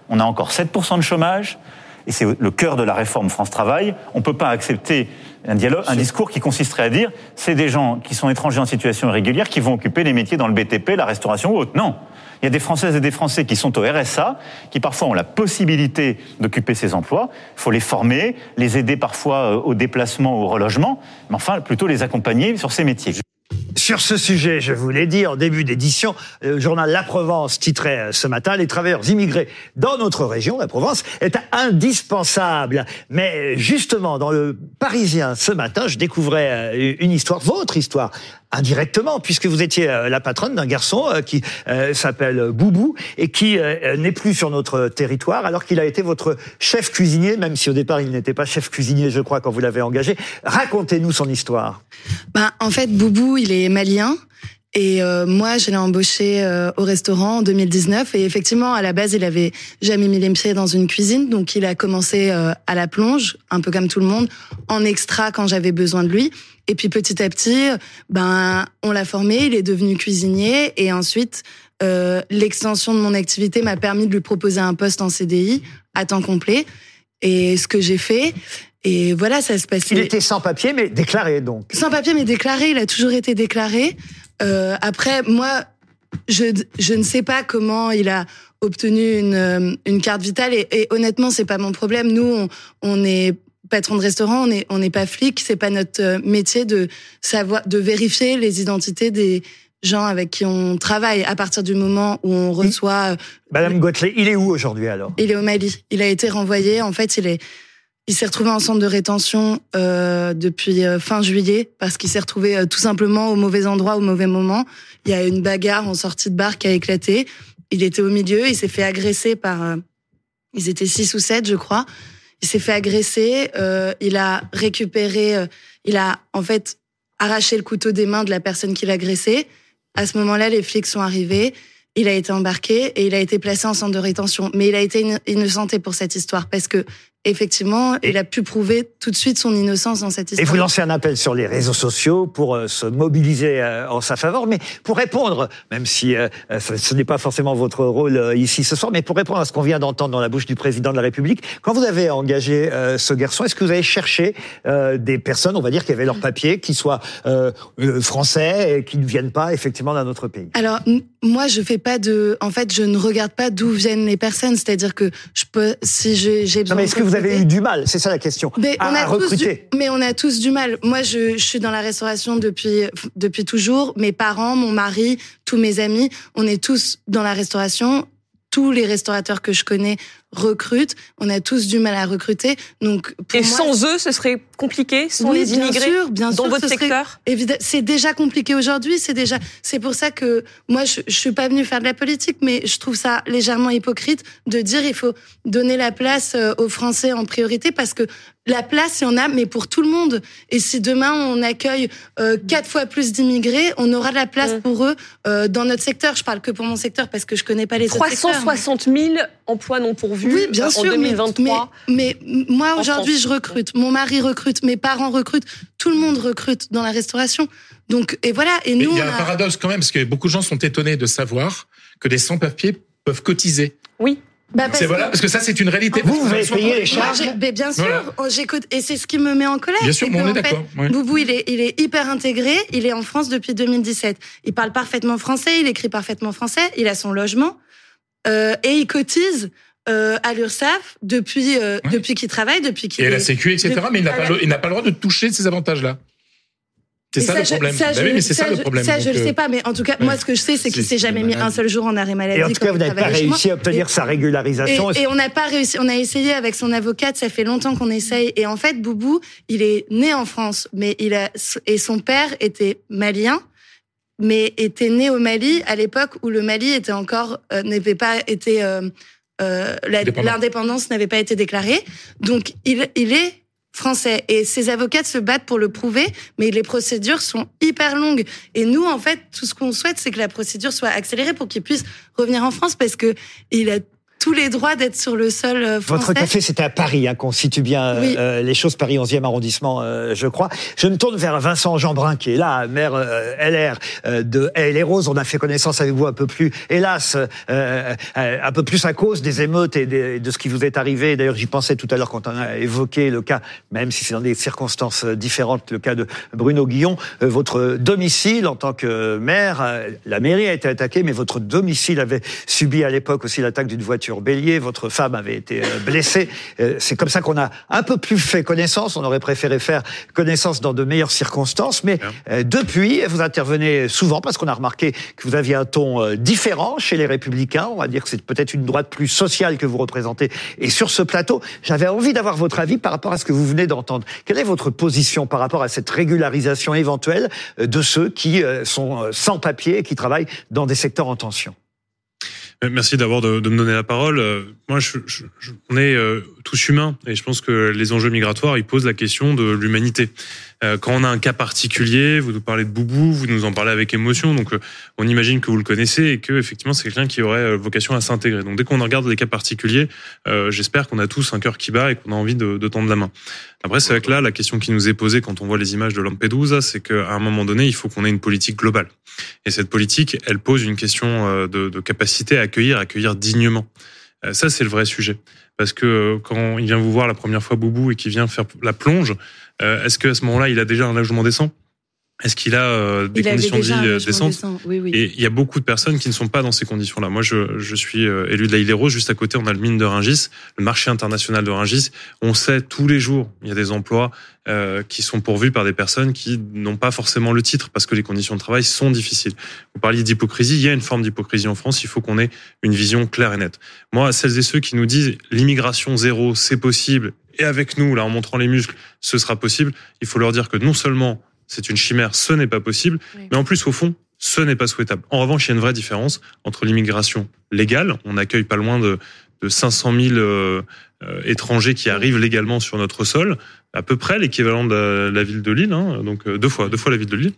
On a encore 7% de chômage, et c'est le cœur de la réforme France Travail. On ne peut pas accepter un, dialogue, un discours qui consisterait à dire c'est des gens qui sont étrangers en situation irrégulière qui vont occuper les métiers dans le BTP, la restauration ou autre. Non. Il y a des Françaises et des Français qui sont au RSA, qui parfois ont la possibilité d'occuper ces emplois. Il faut les former, les aider parfois euh, au déplacement, au relogement, mais enfin plutôt les accompagner sur ces métiers. Sur ce sujet, je vous l'ai dit en début d'édition, le journal La Provence titrait euh, ce matin Les travailleurs immigrés dans notre région, la Provence, est indispensable. Mais justement, dans le Parisien ce matin, je découvrais euh, une histoire, votre histoire, indirectement, puisque vous étiez euh, la patronne d'un garçon euh, qui euh, s'appelle Boubou et qui n'est plus sur notre territoire, alors qu'il a été votre chef cuisinier, même si au départ il n'était pas chef cuisinier, je crois, quand vous l'avez engagé. Racontez-nous son histoire. Ben, en fait, Boubou, il est malien. Et euh, moi, je l'ai embauché euh, au restaurant en 2019. Et effectivement, à la base, il avait jamais mis les pieds dans une cuisine. Donc, il a commencé euh, à la plonge, un peu comme tout le monde, en extra quand j'avais besoin de lui. Et puis, petit à petit, ben, on l'a formé. Il est devenu cuisinier. Et ensuite, euh, l'extension de mon activité m'a permis de lui proposer un poste en CDI à temps complet. Et ce que j'ai fait. Et voilà, ça se passait. Il était sans papier, mais déclaré donc. Sans papier, mais déclaré. Il a toujours été déclaré. Euh, après, moi, je, je ne sais pas comment il a obtenu une, euh, une carte vitale et, et honnêtement, c'est pas mon problème. Nous, on, on est patron de restaurant, on n'est on n'est pas flic, c'est pas notre euh, métier de savoir, de vérifier les identités des gens avec qui on travaille. À partir du moment où on reçoit, euh, Madame Gottlieb, il est où aujourd'hui alors? il est au Mali. Il a été renvoyé. En fait, il est il s'est retrouvé en centre de rétention euh, depuis euh, fin juillet parce qu'il s'est retrouvé euh, tout simplement au mauvais endroit au mauvais moment. Il y a une bagarre en sortie de bar qui a éclaté. Il était au milieu, il s'est fait agresser par... ils étaient six ou sept, je crois. Il s'est fait agresser, euh, il a récupéré... euh, il a en fait arraché le couteau des mains de la personne qui l'agressait. À ce moment-là, les flics sont arrivés. Il a été embarqué et il a été placé en centre de rétention. Mais il a été inno- innocenté pour cette histoire parce que effectivement, il a pu prouver tout de suite son innocence dans cette Et histoire. vous lancez un appel sur les réseaux sociaux pour euh, se mobiliser euh, en sa faveur, mais pour répondre, même si euh, ce, n'est pas forcément votre rôle ici ce soir, mais pour répondre à ce qu'on vient d'entendre dans la bouche du président de la République, quand vous avez engagé ce garçon, est-ce que vous avez cherché des personnes, on va dire, qui avaient leur papier, qui soient français et qui ne viennent pas effectivement d'un autre pays? Alors moi je fais pas de en fait je ne regarde pas d'où viennent les personnes c'est-à-dire que je peux si j'ai Non, besoin mais que vous avez eu du mal C'est ça la question. mais à, on a à tous du, recruter. mais on a tous du mal. Moi, je, je suis dans la restauration depuis depuis toujours. Mes parents, mon mari, tous mes amis, on est tous dans la restauration. Tous les restaurateurs que je connais recrutent. On a tous du mal à recruter. Donc, pour Et moi, sans eux, ce serait compliqué, sans oui, les immigrés bien sûr, bien dans sûr, votre ce secteur évidemment, c'est déjà compliqué aujourd'hui. C'est déjà, c'est pour ça que moi, je, je suis pas venue faire de la politique, mais je trouve ça légèrement hypocrite de dire il faut donner la place euh, aux Français en priorité parce que la place, il y en a, mais pour tout le monde. Et si demain on accueille euh, quatre fois plus d'immigrés, on aura de la place pour eux euh, dans notre secteur. Je parle que pour mon secteur parce que je connais pas les autres secteurs. 360 000 emplois non pourvus Oui, bien en sûr. mais- 2023. Mais, mais moi, aujourd'hui, je recrute. Mon mari recrute. Mes parents recrutent. Tout le monde recrute dans la restauration. Donc, et voilà. Et nous, il y a on un a- paradoxe quand même, parce que beaucoup de gens sont étonnés de savoir que des sans-papiers peuvent cotiser. Oui. Bah, parce C'est voilà, que- parce que ça, c'est une réalité. Vous, vous avez payé les charges mais bien sûr, Voilà. j'écoute. Et c'est ce qui me met en colère. Bien sûr, on est d'accord, ouais. Boubou, il est, il est hyper intégré. Il est en France depuis 2017. Il parle parfaitement français. Il écrit parfaitement français. Il a son logement. Euh, et il cotise. Euh, à l'URSSAF depuis euh, depuis qu'il travaille depuis qu'il Et à la est- Sécu, etc. depuis- Mais il n'a pas, à la- le- il n'a pas le droit de toucher ces avantages-là. C'est Et ça, le je- problème. ça, Bah je- oui, mais c'est ça, le problème. Ça, je le euh, sais pas, mais en tout cas, ouais. moi, ce que je sais, c'est qu'il C'est- s'est jamais mis un seul jour en arrêt maladie. Et en tout cas, vous il n'avez pas réussi à obtenir sa régularisation. Et, et on n'a pas réussi. On a essayé avec son avocate. Ça fait longtemps qu'on essaye. Et en fait, Boubou, il est né en France, mais il a et son père était malien, mais était né au Mali à l'époque où le Mali était encore euh, n'avait pas été euh, euh, l'indépendance n'avait pas été déclarée. Donc il il est français et ses avocats se battent pour le prouver, mais les procédures sont hyper longues. Et nous, en fait, tout ce qu'on souhaite, c'est que la procédure soit accélérée pour qu'il puisse revenir en France parce que il a tous les droits d'être sur le sol euh, français. Votre café, c'était à Paris, hein, qu'on situe bien euh, Oui. euh, les choses, Paris 11e arrondissement, euh, je crois. Je me tourne vers Vincent Jeanbrun, qui est là, maire euh, LR de les Roses. On a fait connaissance avec vous un peu plus, hélas, un peu plus à cause des émeutes et des- de ce qui vous est arrivé. D'ailleurs, j'y pensais tout à l'heure quand on a évoqué le cas, même si c'est dans des circonstances différentes, le cas de Bruno Guillon. Votre domicile en tant que maire, la mairie a été attaquée, mais votre domicile avait subi à l'époque aussi l'attaque d'une voiture bélier. Votre femme avait été euh, blessée. Euh, C'est comme ça qu'on a un peu plus fait connaissance. On aurait préféré faire connaissance dans de meilleures circonstances, mais euh, depuis, vous intervenez souvent parce qu'on a remarqué que vous aviez un ton différent chez les Républicains. On va dire que c'est peut-être une droite plus sociale que vous représentez. Et sur ce plateau, j'avais envie d'avoir votre avis par rapport à ce que vous venez d'entendre. Quelle est votre position par rapport à cette régularisation éventuelle de ceux qui sont sans papier et qui travaillent dans des secteurs en tension? Merci d'abord de, de me donner la parole. Euh, Moi, je, je- je- on est euh, tous humains et je pense que les enjeux migratoires, ils posent la question de l'humanité. Euh, Quand on a un cas particulier, vous nous parlez de Boubou, vous nous en parlez avec émotion, donc euh, on imagine que vous le connaissez et que effectivement c'est quelqu'un qui aurait euh, vocation à s'intégrer. Donc dès qu'on regarde des cas particuliers, j'espère qu'on a tous un cœur qui bat et qu'on a envie de, tendre la main. Après, c'est vrai que là, la question qui nous est posée quand on voit les images de Lampedusa, c'est qu'à un moment donné, il faut qu'on ait une politique globale. Et cette politique, elle pose une question de, de capacité à accueillir, accueillir dignement. Ça, c'est le vrai sujet. Parce que quand il vient vous voir la première fois, Boubou, et qu'il vient faire la plonge, est-ce qu'à ce moment-là, il a déjà un logement décent? Est-ce qu'il a euh, des Il conditions de vie euh, décentes? décent, oui, oui. Et il y a beaucoup de personnes qui ne sont pas dans ces conditions-là. Moi, je, je suis euh, élu de la Île. Juste à côté, on a le mine de Ringis, le marché international de Ringis. On sait tous les jours, il y a des emplois euh, qui sont pourvus par des personnes qui n'ont pas forcément le titre parce que les conditions de travail sont difficiles. Vous parliez d'hypocrisie. Il y a une forme d'hypocrisie en France. Il faut qu'on ait une vision claire et nette. Moi, celles et ceux qui nous disent l'immigration zéro, c'est possible, et avec nous, là, en montrant les muscles, ce sera possible, il faut leur dire que non seulement c'est une chimère, ce n'est pas possible, mais en plus, au fond, ce n'est pas souhaitable. En revanche, il y a une vraie différence entre l'immigration légale, on accueille pas loin de, de 500 000 euh, euh, étrangers qui arrivent légalement sur notre sol, à peu près l'équivalent de la, la ville de Lille, hein, donc euh, deux fois, deux fois la ville de Lille.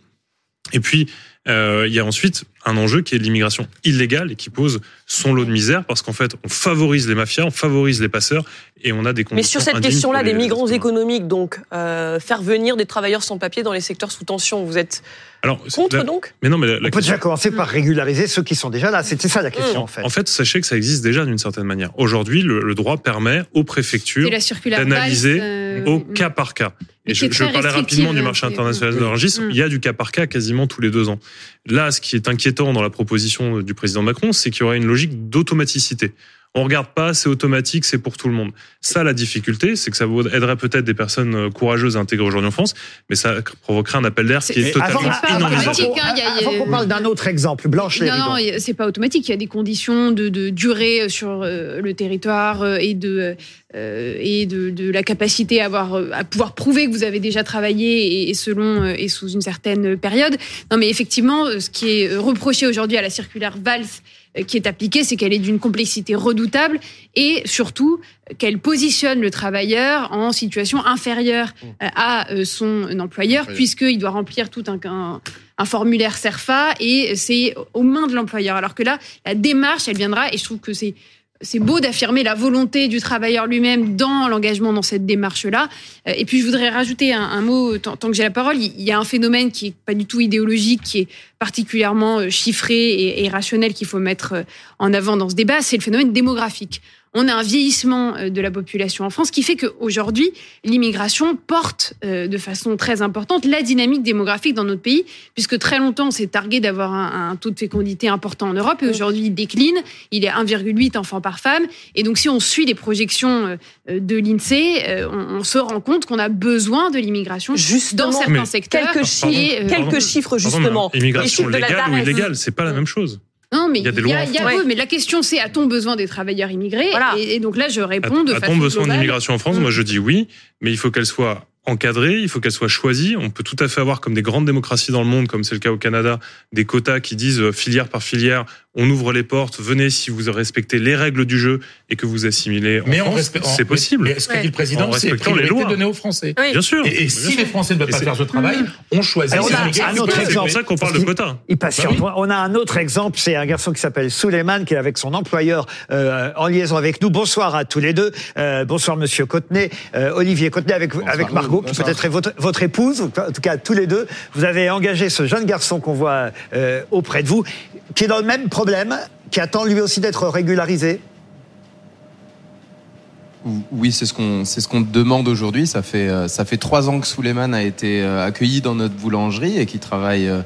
Et puis, euh, il y a ensuite un enjeu qui est l'immigration illégale et qui pose son lot de misère parce qu'en fait, on favorise les mafias, on favorise les passeurs et on a des conditions Mais sur cette question-là des migrants économiques, donc euh, faire venir des travailleurs sans papier dans les secteurs sous tension, vous êtes Alors, contre la- donc? Mais non, mais la, la On peut question- déjà commencer par régulariser ceux qui sont déjà là. C'était ça la question, en fait. En fait, sachez que ça existe déjà d'une certaine manière. Aujourd'hui, le, le droit permet aux préfectures d'analyser euh, au cas par cas. Et je, je parlais rapidement du marché c'est- international de Mm. l'enregistre. Mm. Il y a du cas par cas quasiment tous les deux ans. Là, ce qui est inquiétant dans la proposition du président Macron, c'est qu'il y aurait une logique d'automaticité. On regarde pas, c'est automatique, c'est pour tout le monde. Ça, la difficulté, c'est que ça vous aiderait peut-être des personnes euh, courageuses à intégrer aujourd'hui en France, mais ça provoquerait un appel d'air qui est totalement inenvisageable. automatique, hein, avant qu'on parle d'un autre exemple, Blanche Non, non, c'est pas automatique. Il y a des conditions de, de durée sur euh, le territoire euh, et de euh, et de, de la capacité à avoir euh, à pouvoir prouver que vous avez déjà travaillé et, et selon euh, et sous une certaine période. Non, mais effectivement, euh, ce qui est reproché aujourd'hui à la circulaire Valls euh, qui est appliquée, c'est qu'elle est d'une complexité redoutable et surtout qu'elle positionne le travailleur en situation inférieure euh, à euh, son employeur, puisqu'il doit remplir tout un, un, un formulaire CERFA et c'est aux mains de l'employeur. Alors que là, la démarche, elle viendra, et je trouve que c'est c'est beau d'affirmer la volonté du travailleur lui-même dans l'engagement dans cette démarche-là. Euh, Et puis, je voudrais rajouter un, mot, tant, que j'ai la parole. Il y a un phénomène qui est pas du tout idéologique, qui est particulièrement euh, chiffré et, et rationnel qu'il faut mettre euh, en avant dans ce débat. C'est le phénomène démographique. On a un vieillissement euh, de la population en France qui fait qu'aujourd'hui, l'immigration porte euh, de façon très importante la dynamique démographique dans notre pays, puisque très longtemps, on s'est targué d'avoir un, un taux de fécondité important en Europe, et aujourd'hui, il décline. Il est 1,8 enfants par femme. Et donc, si on suit les projections euh, de l'INSEE, on, on se rend compte qu'on a besoin de l'immigration dans certains secteurs. quelques quelques chiffres Pardon, justement. mais Immigration Les chiffres de la légale ou illégale, c'est pas la même chose. Non, mais Il y a des y a, y a- mais la question c'est a-t-on besoin des travailleurs immigrés et, et donc là, je réponds de façon A-t-on besoin d'immigration en France? Moi, je dis oui, mais il faut qu'elle soit encadrée, il faut qu'elle soit choisie. On peut tout à fait avoir, comme des grandes démocraties dans le monde, comme c'est le cas au Canada, des quotas qui disent euh, filière par filière, on ouvre les portes, venez si vous respectez les règles du jeu et que vous assimilez en Mais en France. C'est possible. Mais ce qu'a dit le président, En c'est les lois. donnée aux Français. Oui. Bien sûr. Et, et Bien si sûr. les Français ne veulent Et pas faire ce travail, on choisit on a un autre peuvent C'est pour exemple. ça qu'on parle de quotas. Il patiente. Bah On a un autre exemple, c'est un garçon qui s'appelle Souleymane, qui est avec son employeur euh, en liaison avec nous. Bonsoir à tous les deux. Euh, bonsoir Monsieur Cotenay, Euh, Olivier Cotenay avec, avec Margot, qui peut-être est votre, votre épouse, ou en tout cas tous les deux. Vous avez engagé ce jeune garçon qu'on voit euh, auprès de vous, qui est dans le même problème, qui attend lui aussi d'être régularisé. Oui, c'est ce qu'on c'est ce qu'on demande aujourd'hui. Ça fait euh, ça fait trois ans que Souleymane a été euh, accueilli dans notre boulangerie et qui travaille euh,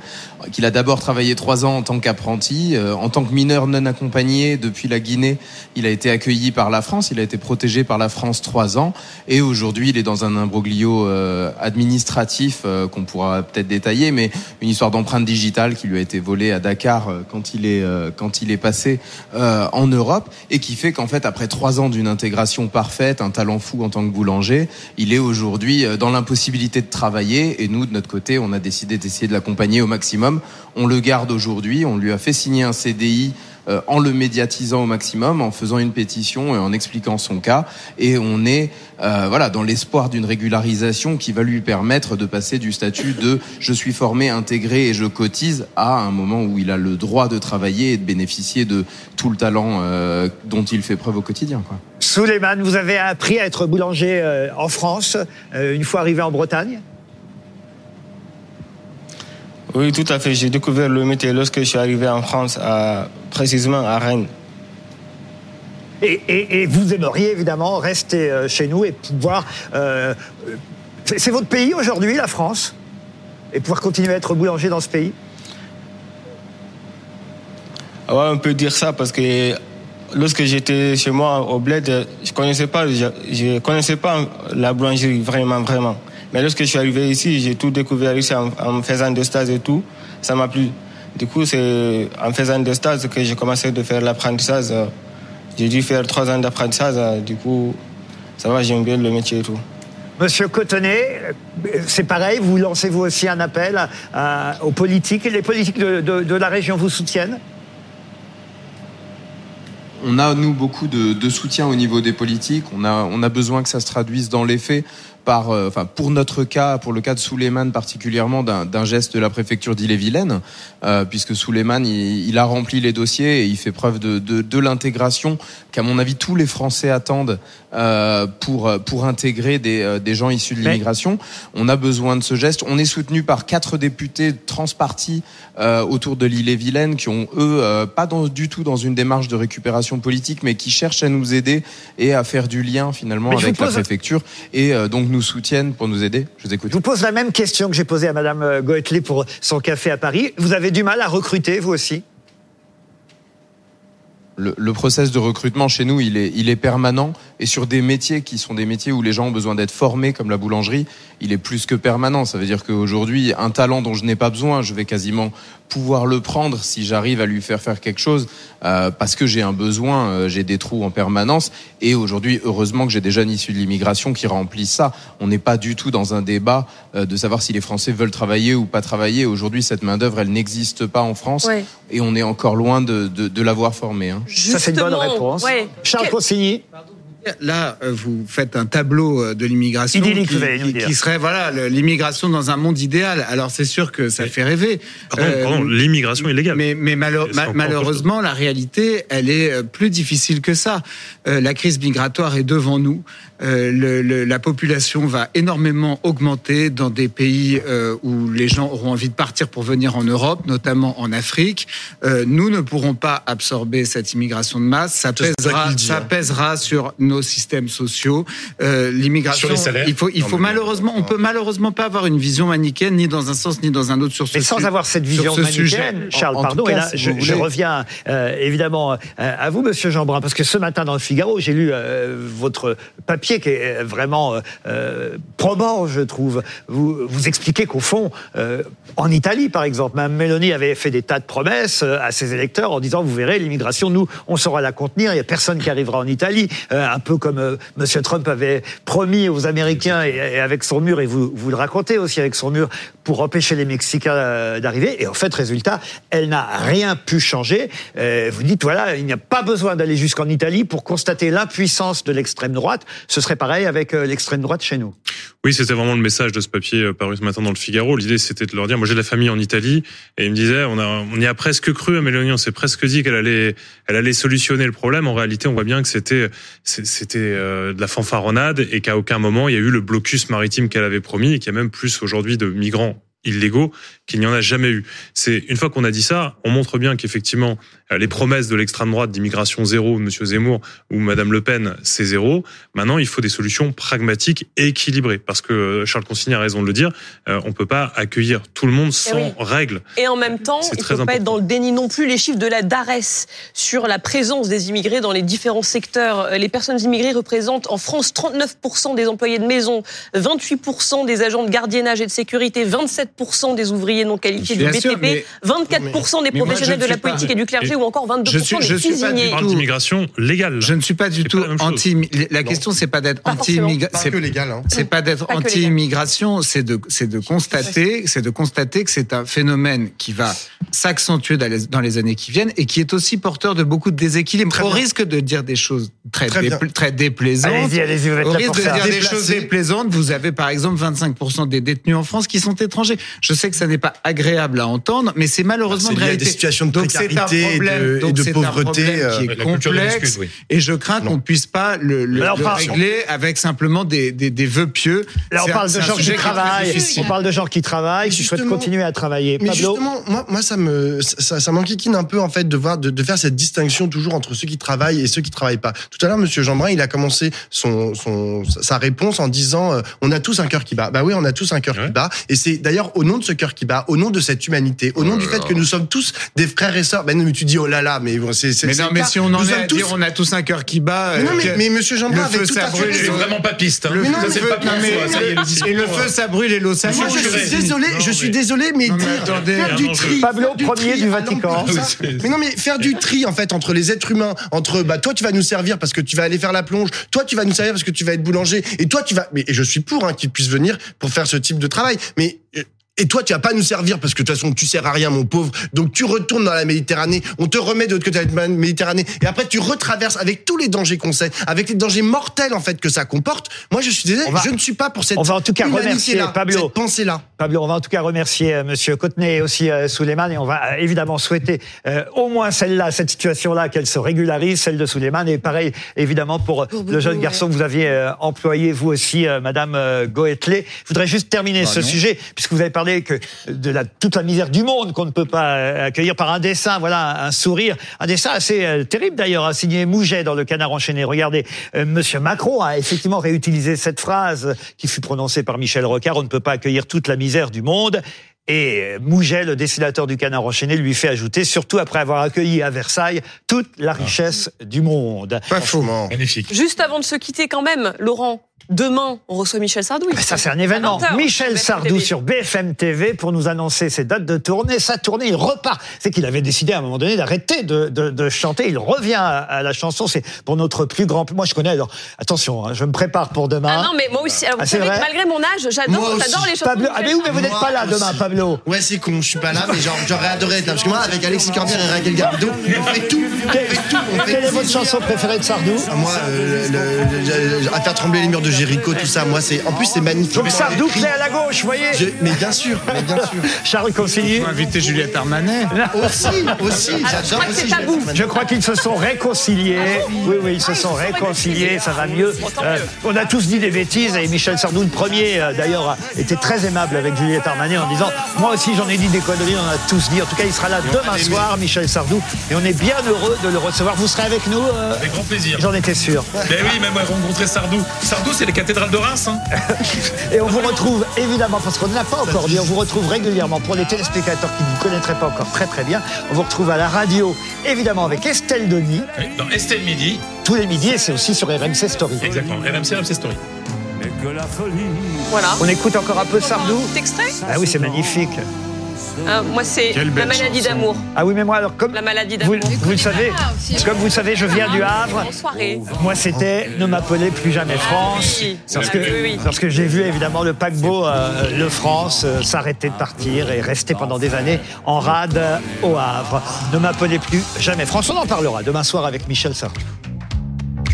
qu'il a d'abord travaillé trois ans en tant qu'apprenti, euh, en tant que mineur non accompagné depuis la Guinée. Il a été accueilli par la France, il a été protégé par la France trois ans et aujourd'hui il est dans un imbroglio euh, administratif euh, qu'on pourra peut-être détailler, mais une histoire d'empreinte digitale qui lui a été volée à Dakar quand il est quand il est passé en Europe et qui fait qu'en fait après trois ans d'une intégration parfaite, un talent fou en tant que boulanger, il est aujourd'hui dans l'impossibilité de travailler et nous de notre côté on a décidé d'essayer de l'accompagner au maximum. On le garde aujourd'hui, on lui a fait signer un CDI euh, en le médiatisant au maximum, en faisant une pétition et en expliquant son cas. Et on est euh, voilà dans l'espoir d'une régularisation qui va lui permettre de passer du statut de je suis formé, intégré et je cotise à un moment où il a le droit de travailler et de bénéficier de tout le talent euh, dont il fait preuve au quotidien. Quoi. Vous avez appris à être boulanger en France, une fois arrivé en Bretagne? Oui, tout à fait. J'ai découvert le métier lorsque je suis arrivé en France, à, précisément à Rennes. Et, et- et vous aimeriez évidemment rester euh, chez nous et pouvoir. euh, c'est votre pays aujourd'hui, la France Et pouvoir continuer à être boulanger dans ce pays? Ah Ouais, on peut dire ça parce que lorsque j'étais chez moi au bled, je connaissais pas, je, je connaissais pas la boulangerie vraiment, vraiment. Mais lorsque je suis arrivé ici, j'ai tout découvert ici en, en faisant des stages et tout. Ça m'a plu. Du coup, c'est en faisant des stages que j'ai commencé de faire l'apprentissage. J'ai dû faire trois ans d'apprentissage. Du coup, ça va, j'aime bien le métier et tout. Monsieur Cotonnet, c'est pareil, vous lancez vous aussi un appel à- à- aux politiques. Les politiques de, de- de la région vous soutiennent? On a nous beaucoup de, de soutien au niveau des politiques. On a, on a besoin que ça se traduise dans les faits par, euh, enfin pour notre cas, pour le cas de Souleymane particulièrement, d'un geste de la préfecture d'Ille-et-Vilaine, euh, puisque Souleymane il, a rempli les dossiers et il fait preuve de, de l'intégration qu'à mon avis tous les Français attendent euh, pour pour intégrer des, euh, des gens issus de l'immigration. On a besoin de ce geste. On est soutenu par quatre députés transpartis euh, autour de l'île-et-Vilaine qui ont eux euh, pas dans, du tout dans une démarche de récupération politique, mais qui cherchent à nous aider et à faire du lien finalement Mais avec la pose- préfecture et euh, donc nous soutiennent pour nous aider. Je vous écoute. Je vous pose la même question que j'ai posée à Madame euh, Goethelé pour son café à Paris. Vous avez du mal à recruter, vous aussi? Le, le process de recrutement chez nous, il est, il est permanent et sur des métiers qui sont des métiers où les gens ont besoin d'être formés, comme la boulangerie, il est plus que permanent. Ça veut dire qu'aujourd'hui, un talent dont je n'ai pas besoin, je vais quasiment pouvoir le prendre si j'arrive à lui faire faire quelque chose euh, parce que j'ai un besoin, euh, j'ai des trous en permanence. Et aujourd'hui, heureusement que j'ai des jeunes issus de l'immigration qui remplissent ça. On n'est pas du tout dans un débat euh, de savoir si les Français veulent travailler ou pas travailler. Aujourd'hui, cette main d'œuvre, elle n'existe pas en France Ouais. et on est encore loin de, de, de l'avoir formée. Hein. Ça, c'est une bonne réponse. ouais. Charles Consigny Là, euh, vous faites un tableau euh, de l'immigration qui, qui- dire. qui serait voilà l'immigration dans un monde idéal. Alors c'est sûr que ça fait rêver. Euh, pardon, l'immigration illégale. Mais, mais malheureusement, la réalité, elle est euh, plus difficile que ça. Euh, la crise migratoire est devant nous. Euh, le- le- la population va énormément augmenter dans des pays euh, où les gens auront envie de partir pour venir en Europe, notamment en Afrique. Euh, nous ne pourrons pas absorber cette immigration de masse. Ça pèsera, hein. pèsera sur nos systèmes sociaux. Euh, L'immigration, Sur les salaires. il faut, il faut malheureusement, on peut malheureusement pas avoir une vision manichéenne ni dans un sens ni dans un autre sur ce Mais sans su- avoir cette vision ce sujet. manichéenne, Charles, En- en pardon, et là, si je, je reviens euh, évidemment euh, à vous, Monsieur Jeanbrun, parce que ce matin dans le Figaro, j'ai lu euh, votre papier qui est vraiment euh, euh, probant, je trouve. Vous, vous expliquez qu'au fond, euh, en Italie, par exemple, Mme Mélanie avait fait des tas de promesses euh, à ses électeurs en disant, vous verrez, l'immigration, nous, on saura la contenir, il n'y a personne qui arrivera en Italie, Euh, un peu comme euh, Monsieur Trump avait promis aux Américains et, avec son mur, et vous, vous le racontez aussi avec son mur, pour empêcher les Mexicains euh, d'arriver. Et en fait, résultat, elle n'a rien pu changer. Euh, vous dites, voilà, il n'y a pas besoin d'aller jusqu'en Italie pour constater l'impuissance de l'extrême droite. Serait pareil avec euh, l'extrême droite chez nous. Oui, c'était vraiment le message de ce papier euh, paru ce matin dans le Figaro. L'idée, c'était de leur dire, moi j'ai de la famille en Italie, et ils me disaient, on, a, on y a presque cru à Mélanie, on s'est presque dit qu'elle allait, elle allait solutionner le problème. En réalité, on voit bien que c'était, c'était euh, de la fanfaronnade et qu'à aucun moment il y a eu le blocus maritime qu'elle avait promis et qu'il y a même plus aujourd'hui de migrants illégaux qu'il n'y en a jamais eu. C'est une fois qu'on a dit ça, on montre bien qu'effectivement euh, les promesses de l'extrême droite d'immigration zéro, Monsieur Zemmour ou Madame Le Pen, c'est zéro. Maintenant, il faut des solutions pragmatiques et équilibrées parce que euh, Charles Consigny a raison de le dire. euh, on peut pas accueillir tout le monde sans Eh oui. règles. Et en même temps, il ne faut pas être dans le déni non plus. Les chiffres de la DARES sur la présence des immigrés dans les différents secteurs. Les personnes immigrées représentent en France 39% des employés de maison, 28% des agents de gardiennage et de sécurité, 27% des ouvriers non qualifiés du sûr, BTP, mais- 24% des mais professionnels de la suis pas- politique et du clergé Et- ou encore 22% je suis- je des suis pas du cuisiniers. On parle tout. d'immigration légale. Je ne suis pas du tout pas la anti. La question, c'est pas d'être Pas anti forcément. Pas que légal. Hein. C'est pas d'être Pas anti-immigration, c'est de, c'est de constater, c'est de constater que c'est un phénomène qui va s'accentuer dans les, années qui viennent et qui est aussi porteur de beaucoup de déséquilibres. Très Au bien. risque de dire des choses très, Très bien. dépla- très déplaisantes. Allez-y, allez-y, vous êtes Au là risque pour de dire des choses déplaisantes, vous avez par exemple 25% des détenus en France qui sont étrangers. Je sais que ça n'est pas agréable à entendre, mais c'est malheureusement lié à réalité. des situations de Donc c'est un précarité et de- et donc de un pauvreté, problème qui euh, est de complexe. oui. Et je crains qu'on puisse pas le, régler avec simplement des, des, des vœux pieux. Là, on parle de gens qui travaillent. On parle de gens qui travaillent, qui souhaitent continuer à travailler. Mais Pablo justement, moi, moi, ça me, ça, ça m'enquiquine un peu en fait de voir, de, de faire cette distinction toujours entre ceux qui travaillent et ceux qui travaillent pas. Tout à l'heure, Monsieur Jeanbrun, il a commencé son, son, sa réponse en disant, euh, on a tous un cœur qui bat. Bah oui, on a tous un cœur Ouais. qui bat. Et c'est d'ailleurs au nom de ce cœur qui bat, au nom de cette humanité, au nom du fait que nous sommes tous des frères et sœurs. Ben non, mais tu dis oh là là, mais bon, c'est, c'est Mais c'est non, mais si on en Nous est à tous- dire on a tous un cœur qui bat. Mais non, euh, mais, mais Monsieur Jeanbrun, le avec feu, tout ça à fait. C'est vraiment papiste. Hein. Le Mais non, feu, pas non, mais- ça le discours. et le feu, ça brûle et l'eau, ça Moi, je suis désolé, je suis mais- désolé, mais faire du je- tri. Pablo, faire du Vatican. Mais non, mais faire du tri en fait entre les êtres humains, entre bah toi tu vas nous servir parce que tu vas aller faire la plonge, toi tu vas nous servir parce que tu vas être boulanger, et toi tu vas. Mais et je suis pour hein, qu'ils puissent venir pour faire ce type de travail, mais euh, et toi tu vas pas nous servir parce que de toute façon tu sers à rien mon pauvre. Donc tu retournes dans la Méditerranée, on te remet de l'autre côté de la Méditerranée et après tu retraverses avec tous les dangers qu'on sait, avec les dangers mortels en fait que ça comporte. Moi je suis désolé, va- je ne suis pas pour cette On va en tout cas remercier Pablo. cette pensée-là. Pablo, on va en tout cas remercier euh, Monsieur Cotenay et aussi euh, Souleymane et on va euh, évidemment souhaiter euh, au moins celle-là, cette situation-là, qu'elle se régularise, celle de Souleymane et pareil évidemment pour, le jeune garçon que vous aviez euh, employé vous aussi, euh, Madame euh, Goetley. Je voudrais juste terminer Bah ce non. sujet puisque vous avez parlé que de la toute la misère du monde qu'on ne peut pas euh, accueillir par un dessin, voilà un sourire, un dessin assez euh, terrible d'ailleurs, hein, signé Mouget dans le Canard enchaîné. Regardez, euh, Monsieur Macron a effectivement réutilisé cette phrase qui fut prononcée par Michel Rocard on ne peut pas accueillir toute la misère du monde. Et Mouget, le dessinateur du Canard enchaîné, lui fait ajouter, surtout après avoir accueilli à Versailles toute la richesse du monde. Pas faux. Magnifique. Juste avant de se quitter quand même, Laurent, demain, on reçoit Michel Sardou. Mais ça, c'est un événement. À 20 heures, Michel Sardou sur BFM TV pour nous annoncer ses dates de tournée. Sa tournée, il repart. C'est qu'il avait décidé à un moment donné d'arrêter de, de, de chanter. Il revient à, à la chanson. C'est pour notre plus grand. Moi, je connais. Alors, attention, hein, je me prépare pour demain. Ah non, mais moi aussi. Alors, vous Ah, savez que malgré mon âge, j'adore, les chansons. Pablo, ah mais Michel oui, mais vous n'êtes pas là demain. Pablo. Ouais, c'est con, je suis pas là, mais genre, j'aurais adoré être là. Parce que moi, avec Alexis Corbière et Raquel Garrido, on fait tout. On fait tout. On fait Quelle est votre chanson préférée de Sardou Ah, Moi, euh, le- le- le- à faire trembler les murs de Jéricho, tout ça, moi, c'est. En plus, c'est magnifique. Donc Sardou, clé à la gauche, vous voyez Je- mais bien sûr, mais bien sûr. Charles Consigny. Faut inviter Juliette Armanet. Aussi, aussi, je j'adore aussi. tabou. Je crois qu'ils se sont réconciliés. Oui, oui, ils se sont réconciliés. Ça va mieux. Euh, on a tous dit des bêtises et Michel Sardou, le premier, euh, d'ailleurs, a été très aimable avec Juliette Armanet en disant Moi aussi, j'en ai dit des conneries, on en a tous dit. En tout cas, il sera là demain soir, Michel Sardou, et on est bien heureux de le recevoir. Vous serez avec nous euh, Avec grand plaisir. J'en étais sûr. Ben oui, même rencontrer Sardou. Sardou, c'est les cathédrales de Reims. Hein. Et on vous retrouve évidemment, parce qu'on ne l'a pas encore dit, on vous retrouve régulièrement pour les téléspectateurs qui ne vous connaîtraient pas encore très très bien. On vous retrouve à la radio, évidemment, avec Estelle Denis, Dans Estelle Midi. tous les midis, et c'est aussi sur RMC Story. Exactement. RMC, RMC Story. Voilà. On écoute encore un peu Sardou Petit extrait Ah oui, c'est magnifique. Hein, Moi, c'est La maladie d'amour. Ah oui, mais moi, alors, comme La maladie vous, d'amour. vous le savez, comme vous le savez, je viens du Havre. En soirée. Moi, c'était Ne m'appelez plus jamais France. oui. Parce Ah que, oui, oui, que j'ai vu évidemment le paquebot euh, Le France euh, s'arrêter de partir et rester pendant des années en rade euh, au Havre. Ne m'appelez plus jamais France. On en parlera demain soir avec Michel Sardou.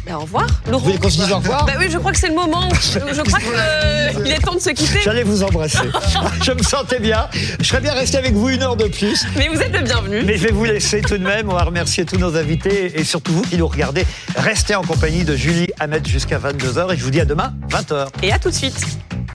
Ben, au revoir, Laurent. Vous voulez qu'on se dise au revoir Bah oui, je crois que c'est le moment. Je crois qu'il est temps de se quitter. J'allais vous embrasser. je me sentais bien. Je serais bien resté avec vous une heure de plus. Mais vous êtes le bienvenu. Mais je vais vous laisser tout de même. On va remercier tous nos invités et surtout vous qui nous regardez. Restez en compagnie de Julie Hamet jusqu'à 22h et je vous dis à demain, 20h. Et à tout de suite.